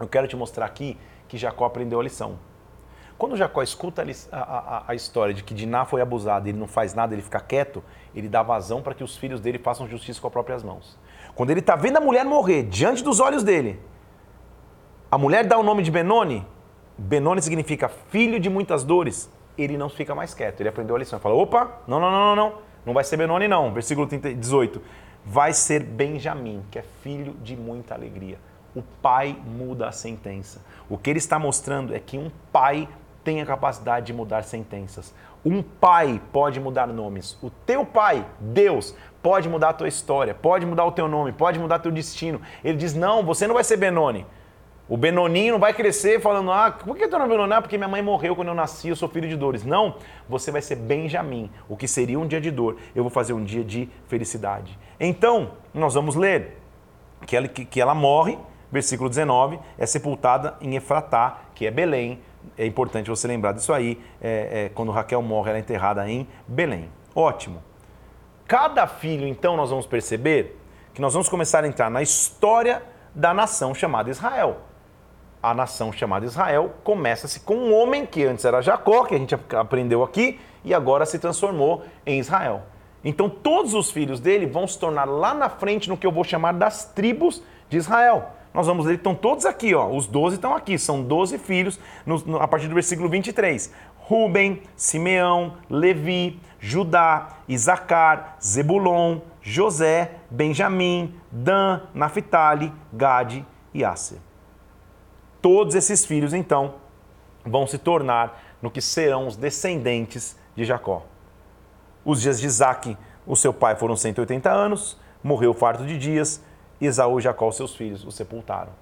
Eu quero te mostrar aqui que Jacó aprendeu a lição. Quando Jacó escuta a, a, a, história de que Diná foi abusado ele não faz nada, ele fica quieto, ele dá vazão para que os filhos dele façam justiça com as próprias mãos. Quando ele está vendo a mulher morrer diante dos olhos dele, a mulher dá o nome de Benoni. Benoni significa filho de muitas dores. Ele não fica mais quieto. Ele aprendeu a lição. Ele fala: opa, não, não, não, não, não. Não vai ser Benoni, não. Versículo 18. Vai ser Benjamim, que é filho de muita alegria. O pai muda a sentença. O que ele está mostrando é que um pai tem a capacidade de mudar sentenças. Um pai pode mudar nomes. O teu pai, Deus, pode mudar a tua história, pode mudar o teu nome, pode mudar teu destino. Ele diz: Não, você não vai ser Benoni. O Benoninho não vai crescer falando: Ah, por que teu nome é Benoni? Ah, porque minha mãe morreu quando eu nasci, eu sou filho de dores. Não, você vai ser Benjamim. O que seria um dia de dor, eu vou fazer um dia de felicidade. Então, nós vamos ler que ela, que, que ela morre, versículo 19, é sepultada em Efratá, que é Belém. É importante você lembrar disso aí. É, é, quando Raquel morre, ela é enterrada em Belém. Ótimo cada filho, então, nós vamos perceber que nós vamos começar a entrar na história da nação chamada Israel. A nação chamada Israel começa-se com um homem que antes era Jacó, que a gente aprendeu aqui, e agora se transformou em Israel. Então todos os filhos dele vão se tornar lá na frente no que eu vou chamar das tribos de Israel. Nós vamos ver, estão todos aqui, ó. Os 12 estão aqui, são 12 filhos, no, no, a partir do versículo 23. Ruben, Simeão, Levi, Judá, Isacar, Zebulon, José, Benjamim, Dan, Naphtali, Gade e Asser. Todos esses filhos, então, vão se tornar no que serão os descendentes de Jacó. Os dias de Isaac, o seu pai, foram 180 anos, morreu farto de dias, Esaú e Jacó, seus filhos, o sepultaram.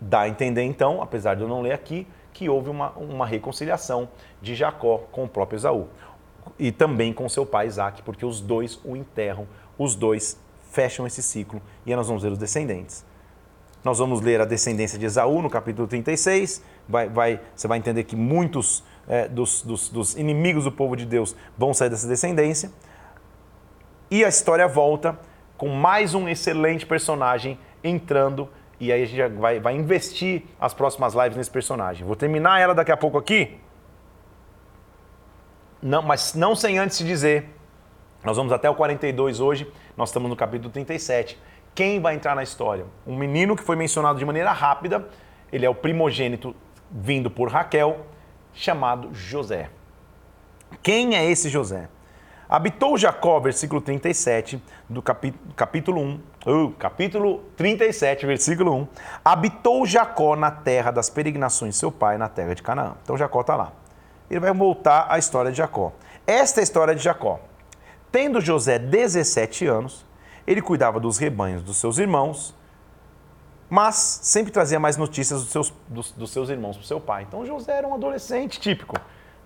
Dá a entender, então, apesar de eu não ler aqui, que houve uma, uma reconciliação de Jacó com o próprio Esaú. E também com seu pai Isaac, porque os dois o enterram, os dois fecham esse ciclo e aí nós vamos ver os descendentes. Nós vamos ler a descendência de Esaú no capítulo 36. Vai, vai, você vai entender que muitos é, dos, dos, dos inimigos do povo de Deus vão sair dessa descendência. E a história volta com mais um excelente personagem entrando. E aí a gente vai, vai investir as próximas lives nesse personagem. Vou terminar ela daqui a pouco aqui. Não, mas não sem antes dizer. Nós vamos até o 42 hoje. Nós estamos no capítulo 37 quem vai entrar na história? Um menino que foi mencionado de maneira rápida, ele é o primogênito vindo por Raquel, chamado José. Quem é esse José? Habitou Jacó, versículo 37, do capítulo 1, uh, capítulo 37, versículo 1. Habitou Jacó na terra das peregrinações de seu pai, na terra de Canaã. Então Jacó está lá. Ele vai voltar à história de Jacó. Esta é a história de Jacó. Tendo José 17 anos, ele cuidava dos rebanhos dos seus irmãos, mas sempre trazia mais notícias dos seus, dos, dos seus irmãos para o seu pai. Então José era um adolescente típico,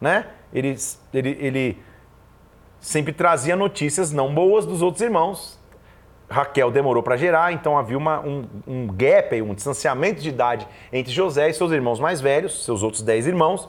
né? Ele, ele, ele sempre trazia notícias não boas dos outros irmãos. Raquel demorou para gerar, então havia uma, um, um gap, um distanciamento de idade entre José e seus irmãos mais velhos, seus outros dez irmãos.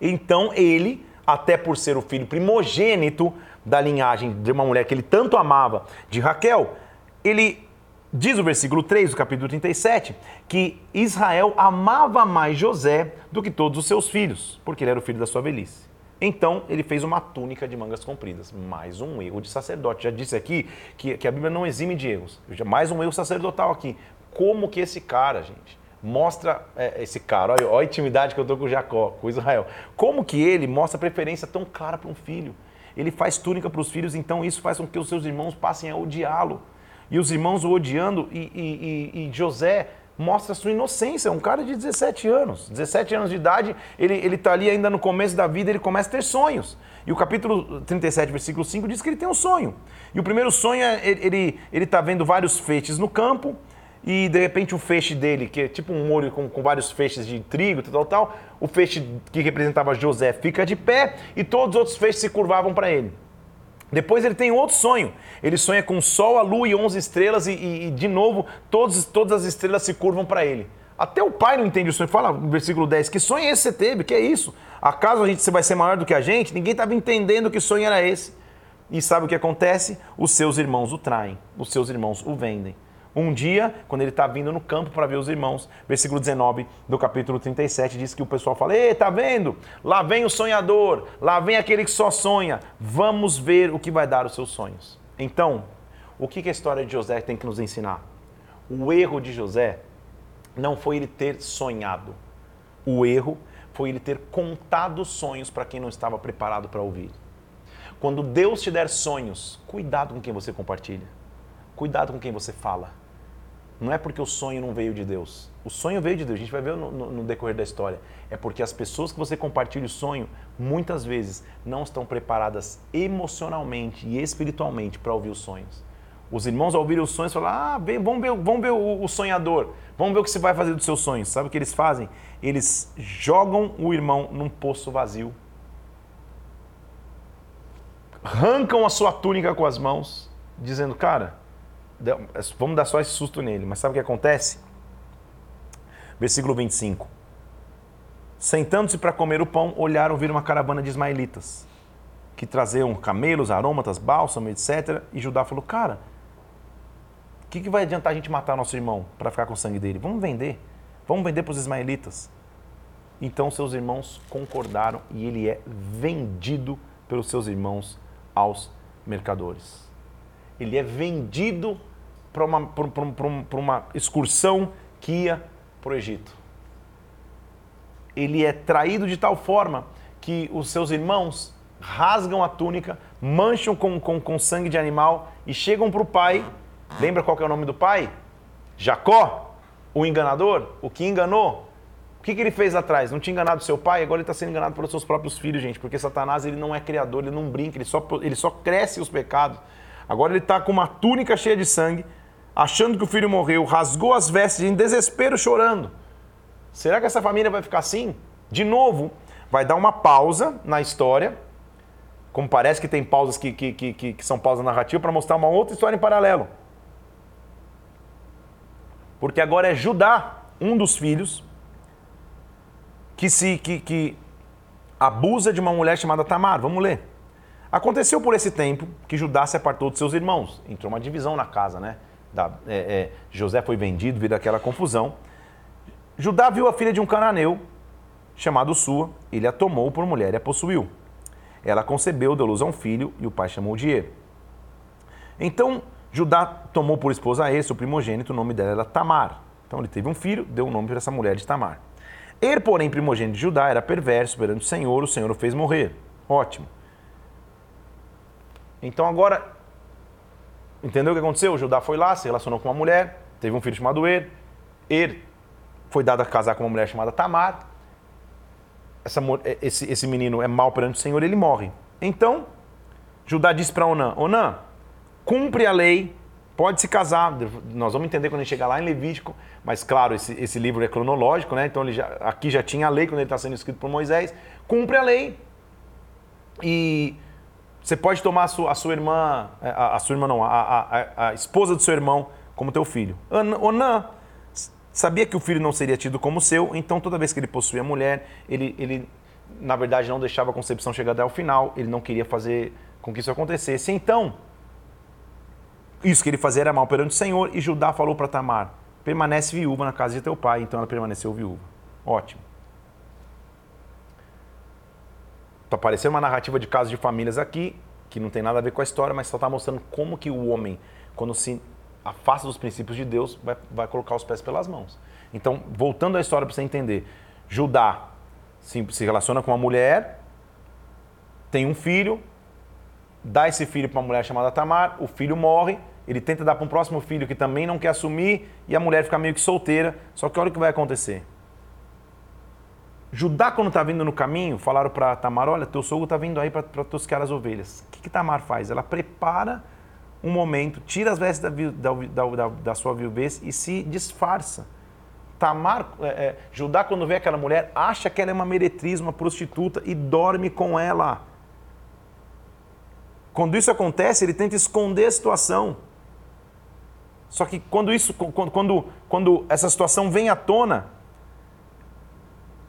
Então ele, até por ser o filho primogênito, da linhagem de uma mulher que ele tanto amava, de Raquel, ele diz o versículo 3 do capítulo 37 que Israel amava mais José do que todos os seus filhos, porque ele era o filho da sua velhice. Então ele fez uma túnica de mangas compridas. Mais um erro de sacerdote. Já disse aqui que, que a Bíblia não exime de erros. Mais um erro sacerdotal aqui. Como que esse cara, gente, mostra é, esse cara, olha, olha, a intimidade que eu tô com Jacó, com Israel. Como que ele mostra preferência tão clara para um filho? ele faz túnica para os filhos, então isso faz com que os seus irmãos passem a odiá-lo. E os irmãos o odiando, e, e, e, e José mostra sua inocência, um cara de 17 anos. 17 anos de idade, ele está ali ainda no começo da vida, ele começa a ter sonhos. E o capítulo 37, versículo 5 diz que ele tem um sonho. E o primeiro sonho é ele ele está vendo vários feixes no campo, e de repente o feixe dele, que é tipo um molho com, com vários feixes de trigo, tal, tal, o feixe que representava José fica de pé e todos os outros feixes se curvavam para ele. Depois ele tem outro sonho. Ele sonha com o sol, a lua e 11 estrelas e, e, e de novo todos, todas as estrelas se curvam para ele. Até o pai não entende o sonho. Fala no versículo 10, que sonho é esse que você teve? Que é isso? Acaso a gente você vai ser maior do que a gente? Ninguém estava entendendo que sonho era esse. E sabe o que acontece? Os seus irmãos o traem, os seus irmãos o vendem. Um dia, quando ele está vindo no campo para ver os irmãos, versículo 19 do capítulo 37 diz que o pessoal fala: Ei, tá vendo? Lá vem o sonhador, lá vem aquele que só sonha. Vamos ver o que vai dar os seus sonhos. Então, o que a história de José tem que nos ensinar? O erro de José não foi ele ter sonhado. O erro foi ele ter contado sonhos para quem não estava preparado para ouvir. Quando Deus te der sonhos, cuidado com quem você compartilha. Cuidado com quem você fala. Não é porque o sonho não veio de Deus. O sonho veio de Deus, a gente vai ver no, no, no, decorrer da história. É porque as pessoas que você compartilha o sonho, muitas vezes, não estão preparadas emocionalmente e espiritualmente para ouvir os sonhos. Os irmãos, ao ouvirem os sonhos, falam: Ah, bem, vamos ver, vamos ver o, o, sonhador, vamos ver o que você vai fazer dos seus sonhos. Sabe o que eles fazem? Eles jogam o irmão num poço vazio, arrancam a sua túnica com as mãos, dizendo: Cara, Vamos dar só esse susto nele, mas sabe o que acontece? Versículo 25. Sentando-se para comer o pão, olharam vir uma caravana de ismaelitas, que traziam camelos, arômatas, bálsamo, etc. E Judá falou: Cara, o que, que vai adiantar a gente matar nosso irmão para ficar com o sangue dele? Vamos vender. Vamos vender para os ismaelitas. Então seus irmãos concordaram e ele é vendido pelos seus irmãos aos mercadores. Ele é vendido para uma, uma excursão que ia para o Egito. Ele é traído de tal forma que os seus irmãos rasgam a túnica, mancham com, com, com sangue de animal e chegam para o pai. Lembra qual é o nome do pai? Jacó, o enganador, o que enganou. O que, que ele fez atrás? Não tinha enganado seu pai, agora ele está sendo enganado pelos seus próprios filhos, gente, porque Satanás ele não é criador, ele não brinca, ele só, ele só cresce os pecados. Agora ele está com uma túnica cheia de sangue, achando que o filho morreu, rasgou as vestes em desespero, chorando. Será que essa família vai ficar assim? De novo, vai dar uma pausa na história, como parece que tem pausas que, que, que, que são pausas narrativas, para mostrar uma outra história em paralelo. Porque agora é Judá, um dos filhos, que se que, que abusa de uma mulher chamada Tamar. Vamos ler. Aconteceu por esse tempo que Judá se apartou de seus irmãos. Entrou uma divisão na casa, né? Da, é, é, José foi vendido, viu aquela confusão. Judá viu a filha de um cananeu chamado Sua, ele a tomou por mulher e a possuiu. Ela concebeu, deu luz a um filho e o pai chamou de Er. Então Judá tomou por esposa a o primogênito, o nome dela era Tamar. Então ele teve um filho, deu o nome para essa mulher de Tamar. Er, porém, primogênito de Judá, era perverso perante o Senhor, o Senhor o fez morrer. Ótimo. Então agora, entendeu o que aconteceu? O Judá foi lá, se relacionou com uma mulher, teve um filho chamado Er. Er foi dado a casar com uma mulher chamada Tamar. Essa, esse, esse menino é mau perante o Senhor, ele morre. Então, Judá disse para Onã: Onã, cumpre a lei, pode se casar. Nós vamos entender quando gente chegar lá em Levítico, mas claro, esse, esse livro é cronológico, né? Então ele já, aqui já tinha a lei quando ele está sendo escrito por Moisés. Cumpre a lei. E você pode tomar a sua, a sua irmã, é, a, a, sua irmã não, a, a, esposa do seu irmão como teu filho. Onã sabia que o filho não seria tido como seu, então toda vez que ele possuía mulher, ele, ele na verdade não deixava a concepção chegar até o final, ele não queria fazer com que isso acontecesse. Então, isso que ele fazia era mal perante o Senhor, e Judá falou para Tamar: permanece viúva na casa de teu pai. Então ela permaneceu viúva. Ótimo. Está aparecendo uma narrativa de casos de famílias aqui, que não tem nada a ver com a história, mas só está mostrando como que o homem, quando se afasta dos princípios de Deus, vai, vai colocar os pés pelas mãos. Então, voltando à história para você entender, Judá se, se relaciona com uma mulher, tem um filho, dá esse filho para uma mulher chamada Tamar, o filho morre, ele tenta dar para um próximo filho que também não quer assumir e a mulher fica meio que solteira. Só que olha o que vai acontecer. Judá, quando está vindo no caminho, falaram para Tamar: Olha, teu sogro está vindo aí para tosquear as ovelhas. O que, que Tamar faz? Ela prepara um momento, tira as vestes da, da, da, da sua viuvez e se disfarça. Tamar, é, é, Judá, quando vê aquela mulher, acha que ela é uma meretriz, uma prostituta e dorme com ela. Quando isso acontece, ele tenta esconder a situação. Só que quando isso, quando, quando, quando essa situação vem à tona,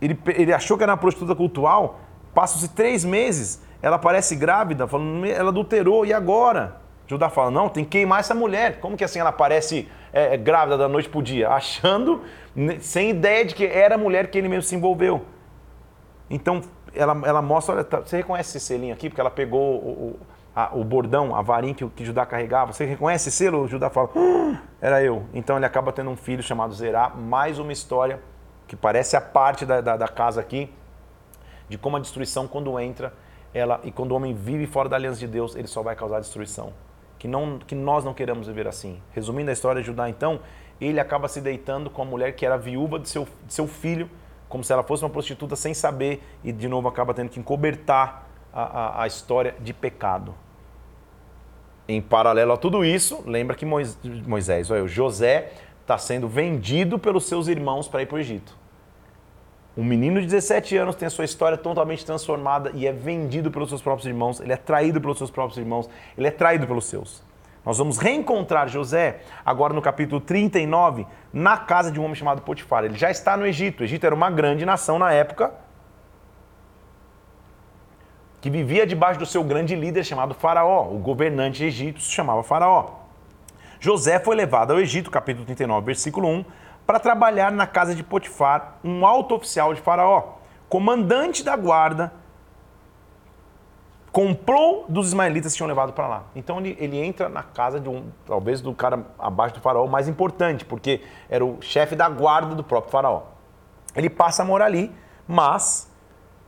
ele, ele achou que era uma prostituta cultural, passam-se três meses, ela aparece grávida, falando, ela adulterou, e agora? Judá fala, não, tem que queimar essa mulher. Como que assim ela aparece é, é grávida da noite para o dia? Achando, sem ideia de que era a mulher que ele mesmo se envolveu. Então, ela, ela mostra, olha, tá, você reconhece esse selinho aqui? Porque ela pegou o, a, o bordão, a varinha que, que Judá carregava. Você reconhece esse selo? O Judá fala, ah, era eu. Então ele acaba tendo um filho chamado Zerá. Mais uma história que parece a parte da, da, da casa aqui, de como a destruição, quando entra, ela e quando o homem vive fora da aliança de Deus, ele só vai causar destruição. Que, não, que nós não queremos viver assim. Resumindo a história de Judá, então, ele acaba se deitando com a mulher que era viúva de seu, de seu filho, como se ela fosse uma prostituta sem saber, e de novo acaba tendo que encobertar a, a, a história de pecado. Em paralelo a tudo isso, lembra que Moisés, olha, José está sendo vendido pelos seus irmãos para ir para o Egito. Um menino de 17 anos tem a sua história totalmente transformada e é vendido pelos seus próprios irmãos, ele é traído pelos seus próprios irmãos, ele é traído pelos seus. Nós vamos reencontrar José agora no capítulo 39, na casa de um homem chamado Potifar. Ele já está no Egito. O Egito era uma grande nação na época, que vivia debaixo do seu grande líder chamado Faraó. O governante egípcio se chamava Faraó. José foi levado ao Egito, capítulo 39, versículo 1, para trabalhar na casa de Potifar, um alto oficial de Faraó, comandante da guarda. comprou dos ismaelitas que tinham levado para lá. Então ele, ele entra na casa de um, talvez do cara abaixo do faraó mais importante, porque era o chefe da guarda do próprio faraó. Ele passa a morar ali, mas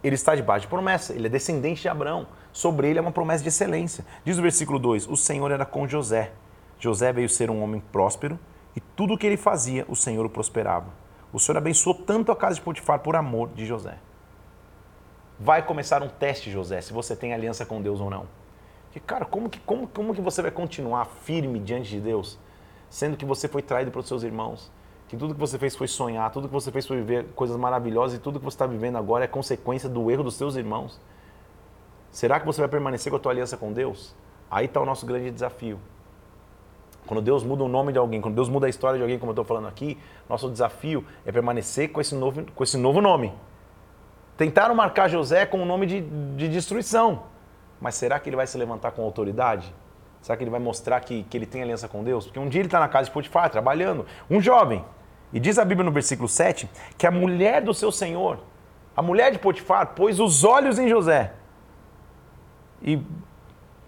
ele está debaixo de promessa, ele é descendente de Abraão. Sobre ele é uma promessa de excelência. Diz o versículo 2: O Senhor era com José. José veio ser um homem próspero e tudo o que ele fazia, o Senhor o prosperava. O Senhor abençoou tanto a casa de Potifar por amor de José. Vai começar um teste, José, se você tem aliança com Deus ou não. Que, cara, como que, como, como que você vai continuar firme diante de Deus, sendo que você foi traído pelos seus irmãos? Que tudo que você fez foi sonhar, tudo que você fez foi viver coisas maravilhosas e tudo que você está vivendo agora é consequência do erro dos seus irmãos. Será que você vai permanecer com a tua aliança com Deus? Aí está o nosso grande desafio. Quando Deus muda o nome de alguém, quando Deus muda a história de alguém, como eu estou falando aqui, nosso desafio é permanecer com esse novo, com esse novo nome. Tentaram marcar José com um nome de, de destruição. Mas será que ele vai se levantar com autoridade? Será que ele vai mostrar que, que ele tem aliança com Deus? Porque um dia ele está na casa de Potifar, trabalhando, um jovem. E diz a Bíblia no versículo 7 que a mulher do seu senhor, a mulher de Potifar, pôs os olhos em José. E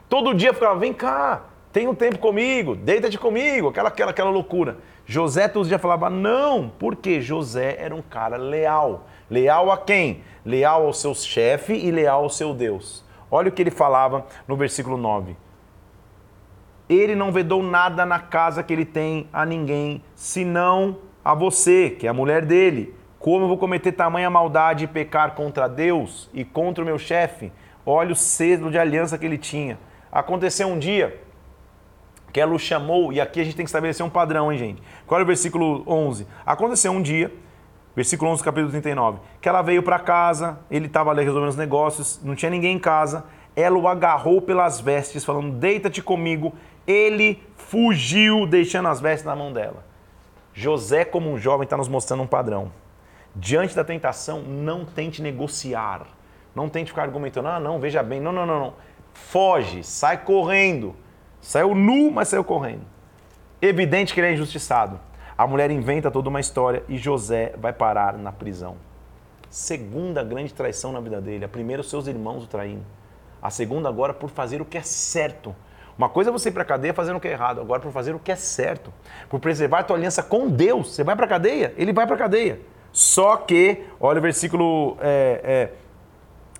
todo dia ficava: vem cá, tem um tempo comigo, deita-te comigo, aquela, aquela, aquela loucura. José todos os dias falava não, porque José era um cara leal. Leal a quem? Leal ao seu chefe e leal ao seu Deus. Olha o que ele falava no versículo 9. Ele não vedou nada na casa que ele tem a ninguém, senão a você, que é a mulher dele. Como eu vou cometer tamanha maldade e pecar contra Deus e contra o meu chefe? Olha o cedo de aliança que ele tinha. Aconteceu um dia que ela o chamou, e aqui a gente tem que estabelecer um padrão, hein, gente? Qual é o versículo 11? Aconteceu um dia, versículo 11 capítulo 39, que ela veio para casa, ele estava ali resolvendo os negócios, não tinha ninguém em casa, ela o agarrou pelas vestes, falando: Deita-te comigo. Ele fugiu, deixando as vestes na mão dela. José, como um jovem, está nos mostrando um padrão. Diante da tentação, não tente negociar. Não tente ficar argumentando, ah, não, veja bem. Não, não, não, não. Foge, sai correndo. Saiu nu, mas saiu correndo. Evidente que ele é injustiçado. A mulher inventa toda uma história e José vai parar na prisão. Segunda grande traição na vida dele. A primeira, os seus irmãos o traindo. A segunda, agora, por fazer o que é certo. Uma coisa é você ir para a cadeia fazendo o que é errado, agora por fazer o que é certo. Por preservar a tua aliança com Deus. Você vai para a cadeia, ele vai para a cadeia. Só que, olha o versículo é, é,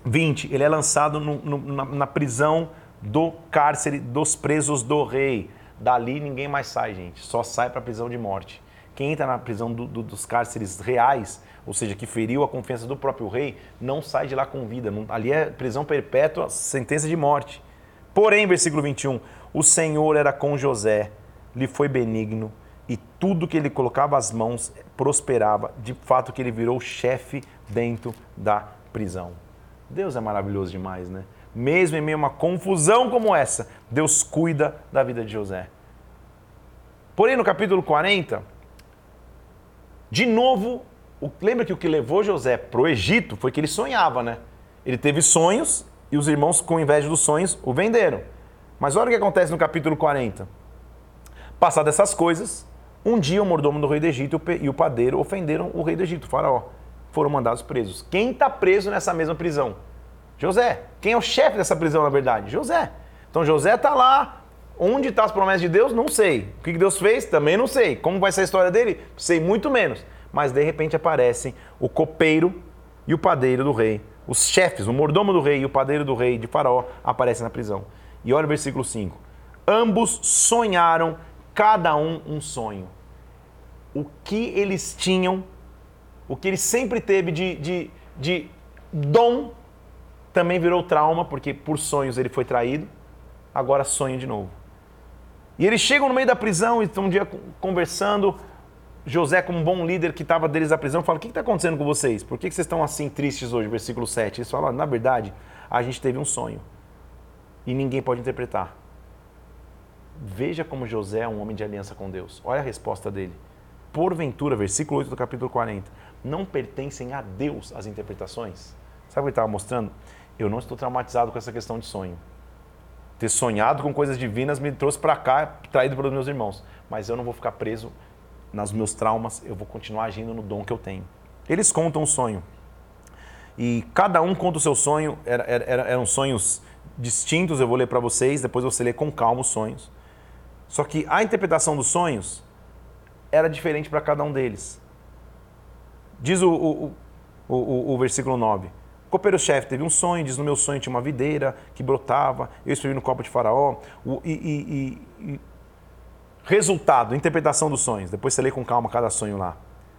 20, ele é lançado no, no, na, na prisão do cárcere dos presos do rei. Dali ninguém mais sai, gente. Só sai para a prisão de morte. Quem entra na prisão do, do, dos cárceres reais, ou seja, que feriu a confiança do próprio rei, não sai de lá com vida. Não, ali é prisão perpétua, sentença de morte. Porém, versículo 21, o Senhor era com José, lhe foi benigno, e tudo que ele colocava as mãos prosperava. De fato, que ele virou chefe dentro da prisão. Deus é maravilhoso demais, né? Mesmo em meio a uma confusão como essa, Deus cuida da vida de José. Porém, no capítulo 40, de novo, lembra que o que levou José para o Egito foi que ele sonhava, né? Ele teve sonhos e os irmãos, com inveja dos sonhos, o venderam. Mas olha o que acontece no capítulo 40. Passadas essas coisas, um dia o mordomo do rei do Egito e o padeiro ofenderam o rei do Egito, o faraó. Foram mandados presos. Quem está preso nessa mesma prisão? José. Quem é o chefe dessa prisão, na verdade? José. Então José está lá. Onde estão tá as promessas de Deus? Não sei. O que Deus fez? Também não sei. Como vai ser a história dele? Sei muito menos. Mas de repente aparecem o copeiro e o padeiro do rei. Os chefes, o mordomo do rei e o padeiro do rei de Faraó aparecem na prisão. E olha o versículo 5. Ambos sonharam, cada um um sonho. O que eles tinham, o que ele sempre teve de, de, de dom também virou trauma, porque por sonhos ele foi traído, agora sonha de novo. E eles chegam no meio da prisão e estão um dia conversando. José, como um bom líder que estava deles na prisão, fala: O que está acontecendo com vocês? Por que, que vocês estão assim tristes hoje? Versículo 7. Eles falam: Na verdade, a gente teve um sonho e ninguém pode interpretar. Veja como José é um homem de aliança com Deus. Olha a resposta dele. Porventura, versículo 8 do capítulo 40, não pertencem a Deus as interpretações? Sabe o que ele estava mostrando? Eu não estou traumatizado com essa questão de sonho. Ter sonhado com coisas divinas me trouxe para cá, traído pelos meus irmãos. Mas eu não vou ficar preso nos meus traumas, eu vou continuar agindo no dom que eu tenho. Eles contam um sonho. E cada um conta o seu sonho, era, era, eram sonhos distintos, eu vou ler para vocês, depois você lê com calma os sonhos. Só que a interpretação dos sonhos era diferente para cada um deles. Diz o, o, o, o, o versículo 9. Copeiro-chefe teve um sonho, diz: No meu sonho tinha uma videira que brotava, eu escrevi no copo de Faraó. O, e, e, e, resultado, interpretação dos sonhos. Depois você lê com calma cada sonho lá.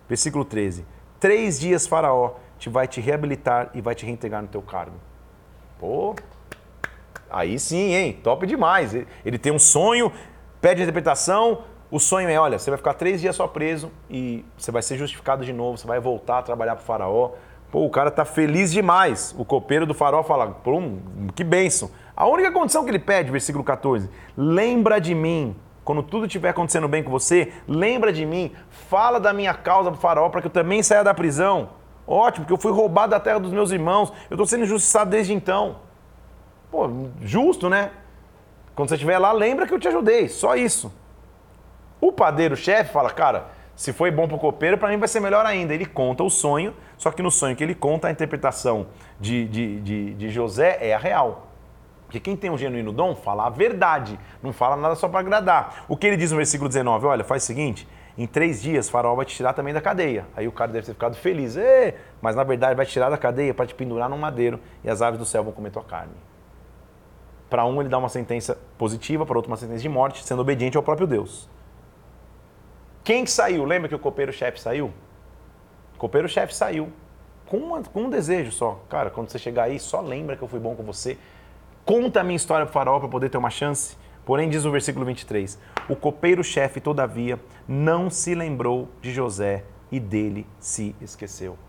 Versículo 13. Três dias Faraó te vai te reabilitar e vai te reintegrar no teu cargo. Pô, aí sim, hein? Top demais. Ele tem um sonho, pede interpretação, o sonho é, olha, você vai ficar três dias só preso e você vai ser justificado de novo, você vai voltar a trabalhar para o faraó. Pô, o cara tá feliz demais. O copeiro do faraó fala, pô, que benção. A única condição que ele pede, versículo 14, lembra de mim. Quando tudo estiver acontecendo bem com você, lembra de mim, fala da minha causa para o faraó para que eu também saia da prisão. Ótimo, porque eu fui roubado da terra dos meus irmãos, eu estou sendo injustiçado desde então. Pô, justo, né? Quando você estiver lá, lembra que eu te ajudei, só isso. O padeiro-chefe fala, cara, se foi bom para o copeiro, para mim vai ser melhor ainda. Ele conta o sonho, só que no sonho que ele conta, a interpretação de, de, de, de José é a real. Porque quem tem um genuíno dom fala a verdade, não fala nada só para agradar. O que ele diz no versículo 19? Olha, faz o seguinte: em três dias Faraó vai te tirar também da cadeia. Aí o cara deve ter ficado feliz, mas na verdade vai te tirar da cadeia para te pendurar num madeiro e as aves do céu vão comer tua carne. Para um ele dá uma sentença positiva, para outro uma sentença de morte, sendo obediente ao próprio Deus. Quem que saiu? Lembra que o copeiro-chefe saiu? O copeiro-chefe saiu com, uma, com um desejo só. Cara, quando você chegar aí, só lembra que eu fui bom com você. Conta a minha história para o faraó para poder ter uma chance. Porém, diz o versículo 23, o copeiro-chefe, todavia, não se lembrou de José e dele se esqueceu.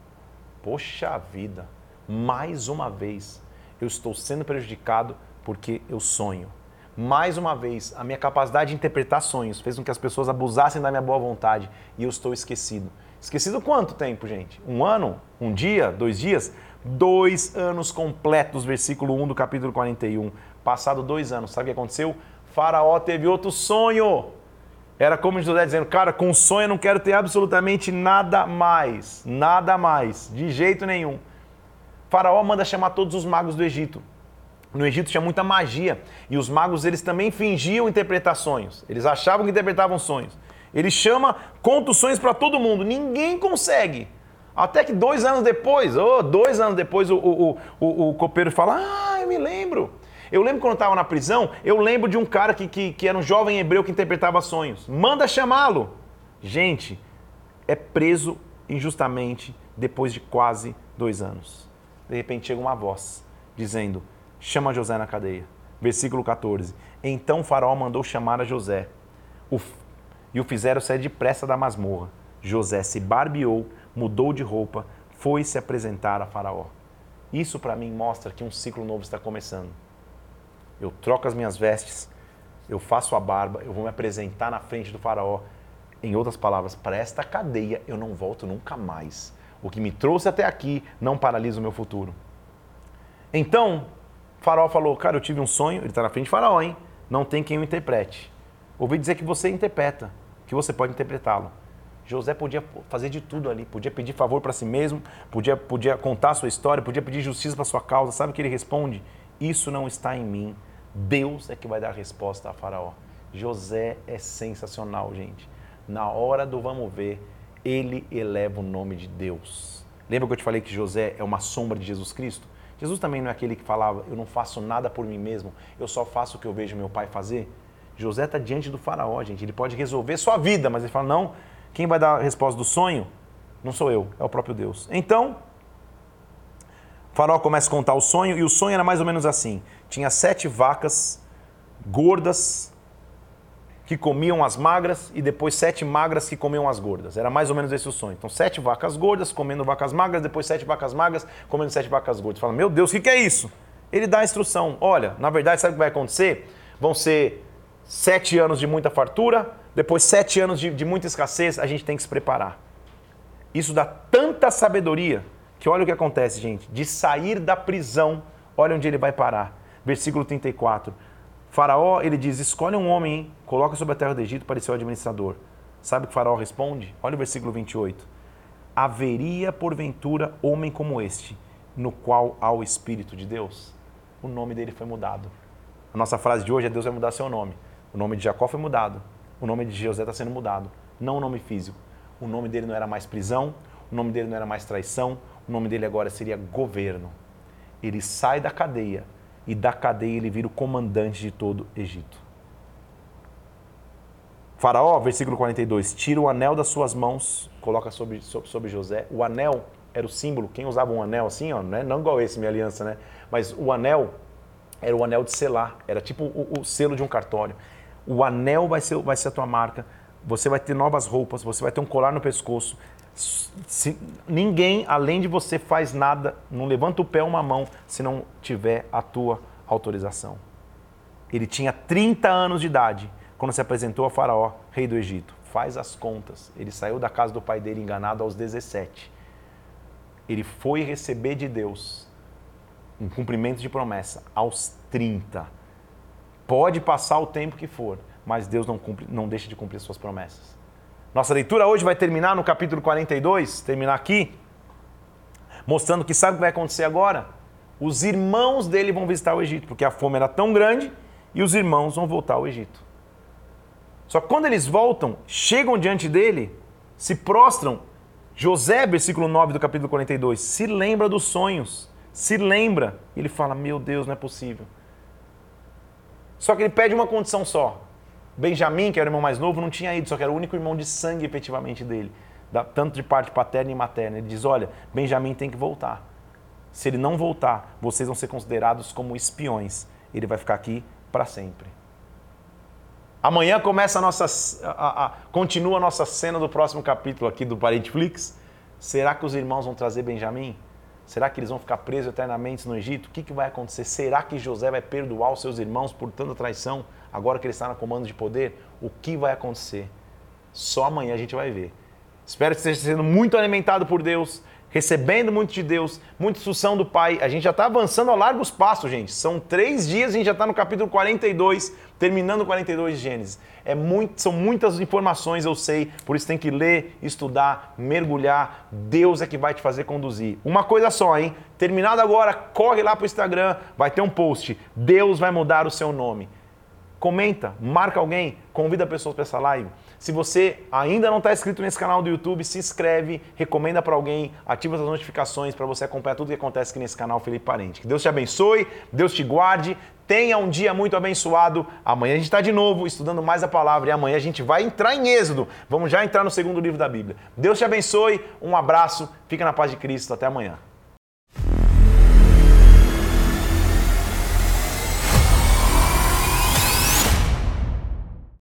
Poxa vida, mais uma vez eu estou sendo prejudicado porque eu sonho mais uma vez, a minha capacidade de interpretar sonhos fez com que as pessoas abusassem da minha boa vontade e eu estou esquecido. Esquecido quanto tempo, gente? Um ano? Um dia? Dois dias? Dois anos completos, versículo 1 do capítulo 41. Passado dois anos, sabe o que aconteceu? Faraó teve outro sonho. Era como José dizendo, cara, com sonho eu não quero ter absolutamente nada mais. Nada mais. De jeito nenhum. Faraó manda chamar todos os magos do Egito. No Egito tinha muita magia e os magos eles também fingiam interpretar sonhos. Eles achavam que interpretavam sonhos. Ele chama, conta os sonhos para todo mundo. Ninguém consegue. Até que dois anos depois, oh, dois anos depois, o, o, o, o copeiro fala: Ah, eu me lembro. Eu lembro quando eu estava na prisão, eu lembro de um cara que, que, que era um jovem hebreu que interpretava sonhos. Manda chamá-lo. Gente, é preso injustamente depois de quase dois anos. De repente chega uma voz dizendo: chama José na cadeia. Versículo 14. Então faraó mandou chamar a José e o fizeram sair depressa da masmorra. José se barbeou, mudou de roupa, foi se apresentar a faraó. Isso para mim mostra que um ciclo novo está começando. Eu troco as minhas vestes, eu faço a barba, eu vou me apresentar na frente do faraó. Em outras palavras, para esta cadeia eu não volto nunca mais. O que me trouxe até aqui não paralisa o meu futuro. Então, Faraó falou, cara, eu tive um sonho, ele está na frente de Faraó, hein? Não tem quem o interprete. Ouvi dizer que você interpreta, que você pode interpretá-lo. José podia fazer de tudo ali, podia pedir favor para si mesmo, podia, podia contar sua história, podia pedir justiça para sua causa. Sabe o que ele responde? Isso não está em mim. Deus é que vai dar a resposta a Faraó. José é sensacional, gente. Na hora do vamos ver, ele eleva o nome de Deus. Lembra que eu te falei que José é uma sombra de Jesus Cristo? Jesus também não é aquele que falava, eu não faço nada por mim mesmo, eu só faço o que eu vejo meu pai fazer. José está diante do faraó, gente. Ele pode resolver sua vida, mas ele fala, não, quem vai dar a resposta do sonho não sou eu, é o próprio Deus. Então, o faraó começa a contar o sonho, e o sonho era mais ou menos assim. Tinha sete vacas gordas que comiam as magras e depois sete magras que comiam as gordas. Era mais ou menos esse o sonho. Então, sete vacas gordas comendo vacas magras, depois sete vacas magras comendo sete vacas gordas. Fala, meu Deus, o que, que é isso? Ele dá a instrução. Olha, na verdade, sabe o que vai acontecer? Vão ser sete anos de muita fartura, depois sete anos de, de muita escassez, a gente tem que se preparar. Isso dá tanta sabedoria que olha o que acontece, gente. De sair da prisão, olha onde ele vai parar. Versículo 34. Faraó, ele diz: escolhe um homem, coloca sobre a terra do Egito para ser o administrador. Sabe o que Faraó responde? Olha o versículo 28. Haveria porventura homem como este, no qual há o Espírito de Deus? o nome dele foi mudado. A nossa frase de hoje é Deus vai mudar seu nome. O nome de Jacó foi mudado. O nome de José está sendo mudado. Não o nome físico. O nome dele não era mais prisão, o nome dele não era mais traição, o nome dele agora seria governo. Ele sai da cadeia e da cadeia ele vira o comandante de todo Egito. Faraó, versículo 42, tira o anel das suas mãos, coloca sobre, sobre, sobre José. O anel era o símbolo, quem usava um anel assim, ó, né? não igual esse, minha aliança, né? Mas o anel era o anel de selar, era tipo o, o selo de um cartório. O anel vai ser, vai ser a tua marca, você vai ter novas roupas, você vai ter um colar no pescoço. Se, ninguém, além de você, faz nada, não levanta o pé uma mão se não tiver a tua autorização. Ele tinha 30 anos de idade quando se apresentou a Faraó, rei do Egito. Faz as contas. Ele saiu da casa do pai dele enganado aos 17. Ele foi receber de Deus um cumprimento de promessa aos 30. Pode passar o tempo que for, mas Deus não, cumpre, não deixa de cumprir suas promessas. Nossa leitura hoje vai terminar no capítulo 42, terminar aqui, mostrando que sabe o que vai acontecer agora? Os irmãos dele vão visitar o Egito, porque a fome era tão grande e os irmãos vão voltar ao Egito. Só que quando eles voltam, chegam diante dele, se prostram. José, versículo 9 do capítulo 42, se lembra dos sonhos, se lembra. Ele fala: Meu Deus, não é possível. Só que ele pede uma condição só. Benjamim, que era o irmão mais novo, não tinha ido, só que era o único irmão de sangue efetivamente dele, tanto de parte paterna e materna. Ele diz: Olha, Benjamim tem que voltar. Se ele não voltar, vocês vão ser considerados como espiões. Ele vai ficar aqui para sempre. Amanhã começa a nossa. A, a, continua a nossa cena do próximo capítulo aqui do Parentflix. Será que os irmãos vão trazer Benjamim? Será que eles vão ficar presos eternamente no Egito? O que, que vai acontecer? Será que José vai perdoar os seus irmãos por tanta traição, agora que ele está no comando de poder? O que vai acontecer? Só amanhã a gente vai ver. Espero que esteja sendo muito alimentado por Deus recebendo muito de Deus, muita instrução do Pai. A gente já está avançando a largos passos, gente. São três dias, a gente já está no capítulo 42, terminando o 42 de Gênesis. É muito, são muitas informações, eu sei, por isso tem que ler, estudar, mergulhar. Deus é que vai te fazer conduzir. Uma coisa só, hein? Terminado agora, corre lá para o Instagram, vai ter um post. Deus vai mudar o seu nome. Comenta, marca alguém, convida pessoas para essa live. Se você ainda não está inscrito nesse canal do YouTube, se inscreve, recomenda para alguém, ativa as notificações para você acompanhar tudo que acontece aqui nesse canal Felipe Parente. Que Deus te abençoe, Deus te guarde, tenha um dia muito abençoado. Amanhã a gente está de novo estudando mais a palavra e amanhã a gente vai entrar em Êxodo. Vamos já entrar no segundo livro da Bíblia. Deus te abençoe, um abraço, fica na paz de Cristo, até amanhã.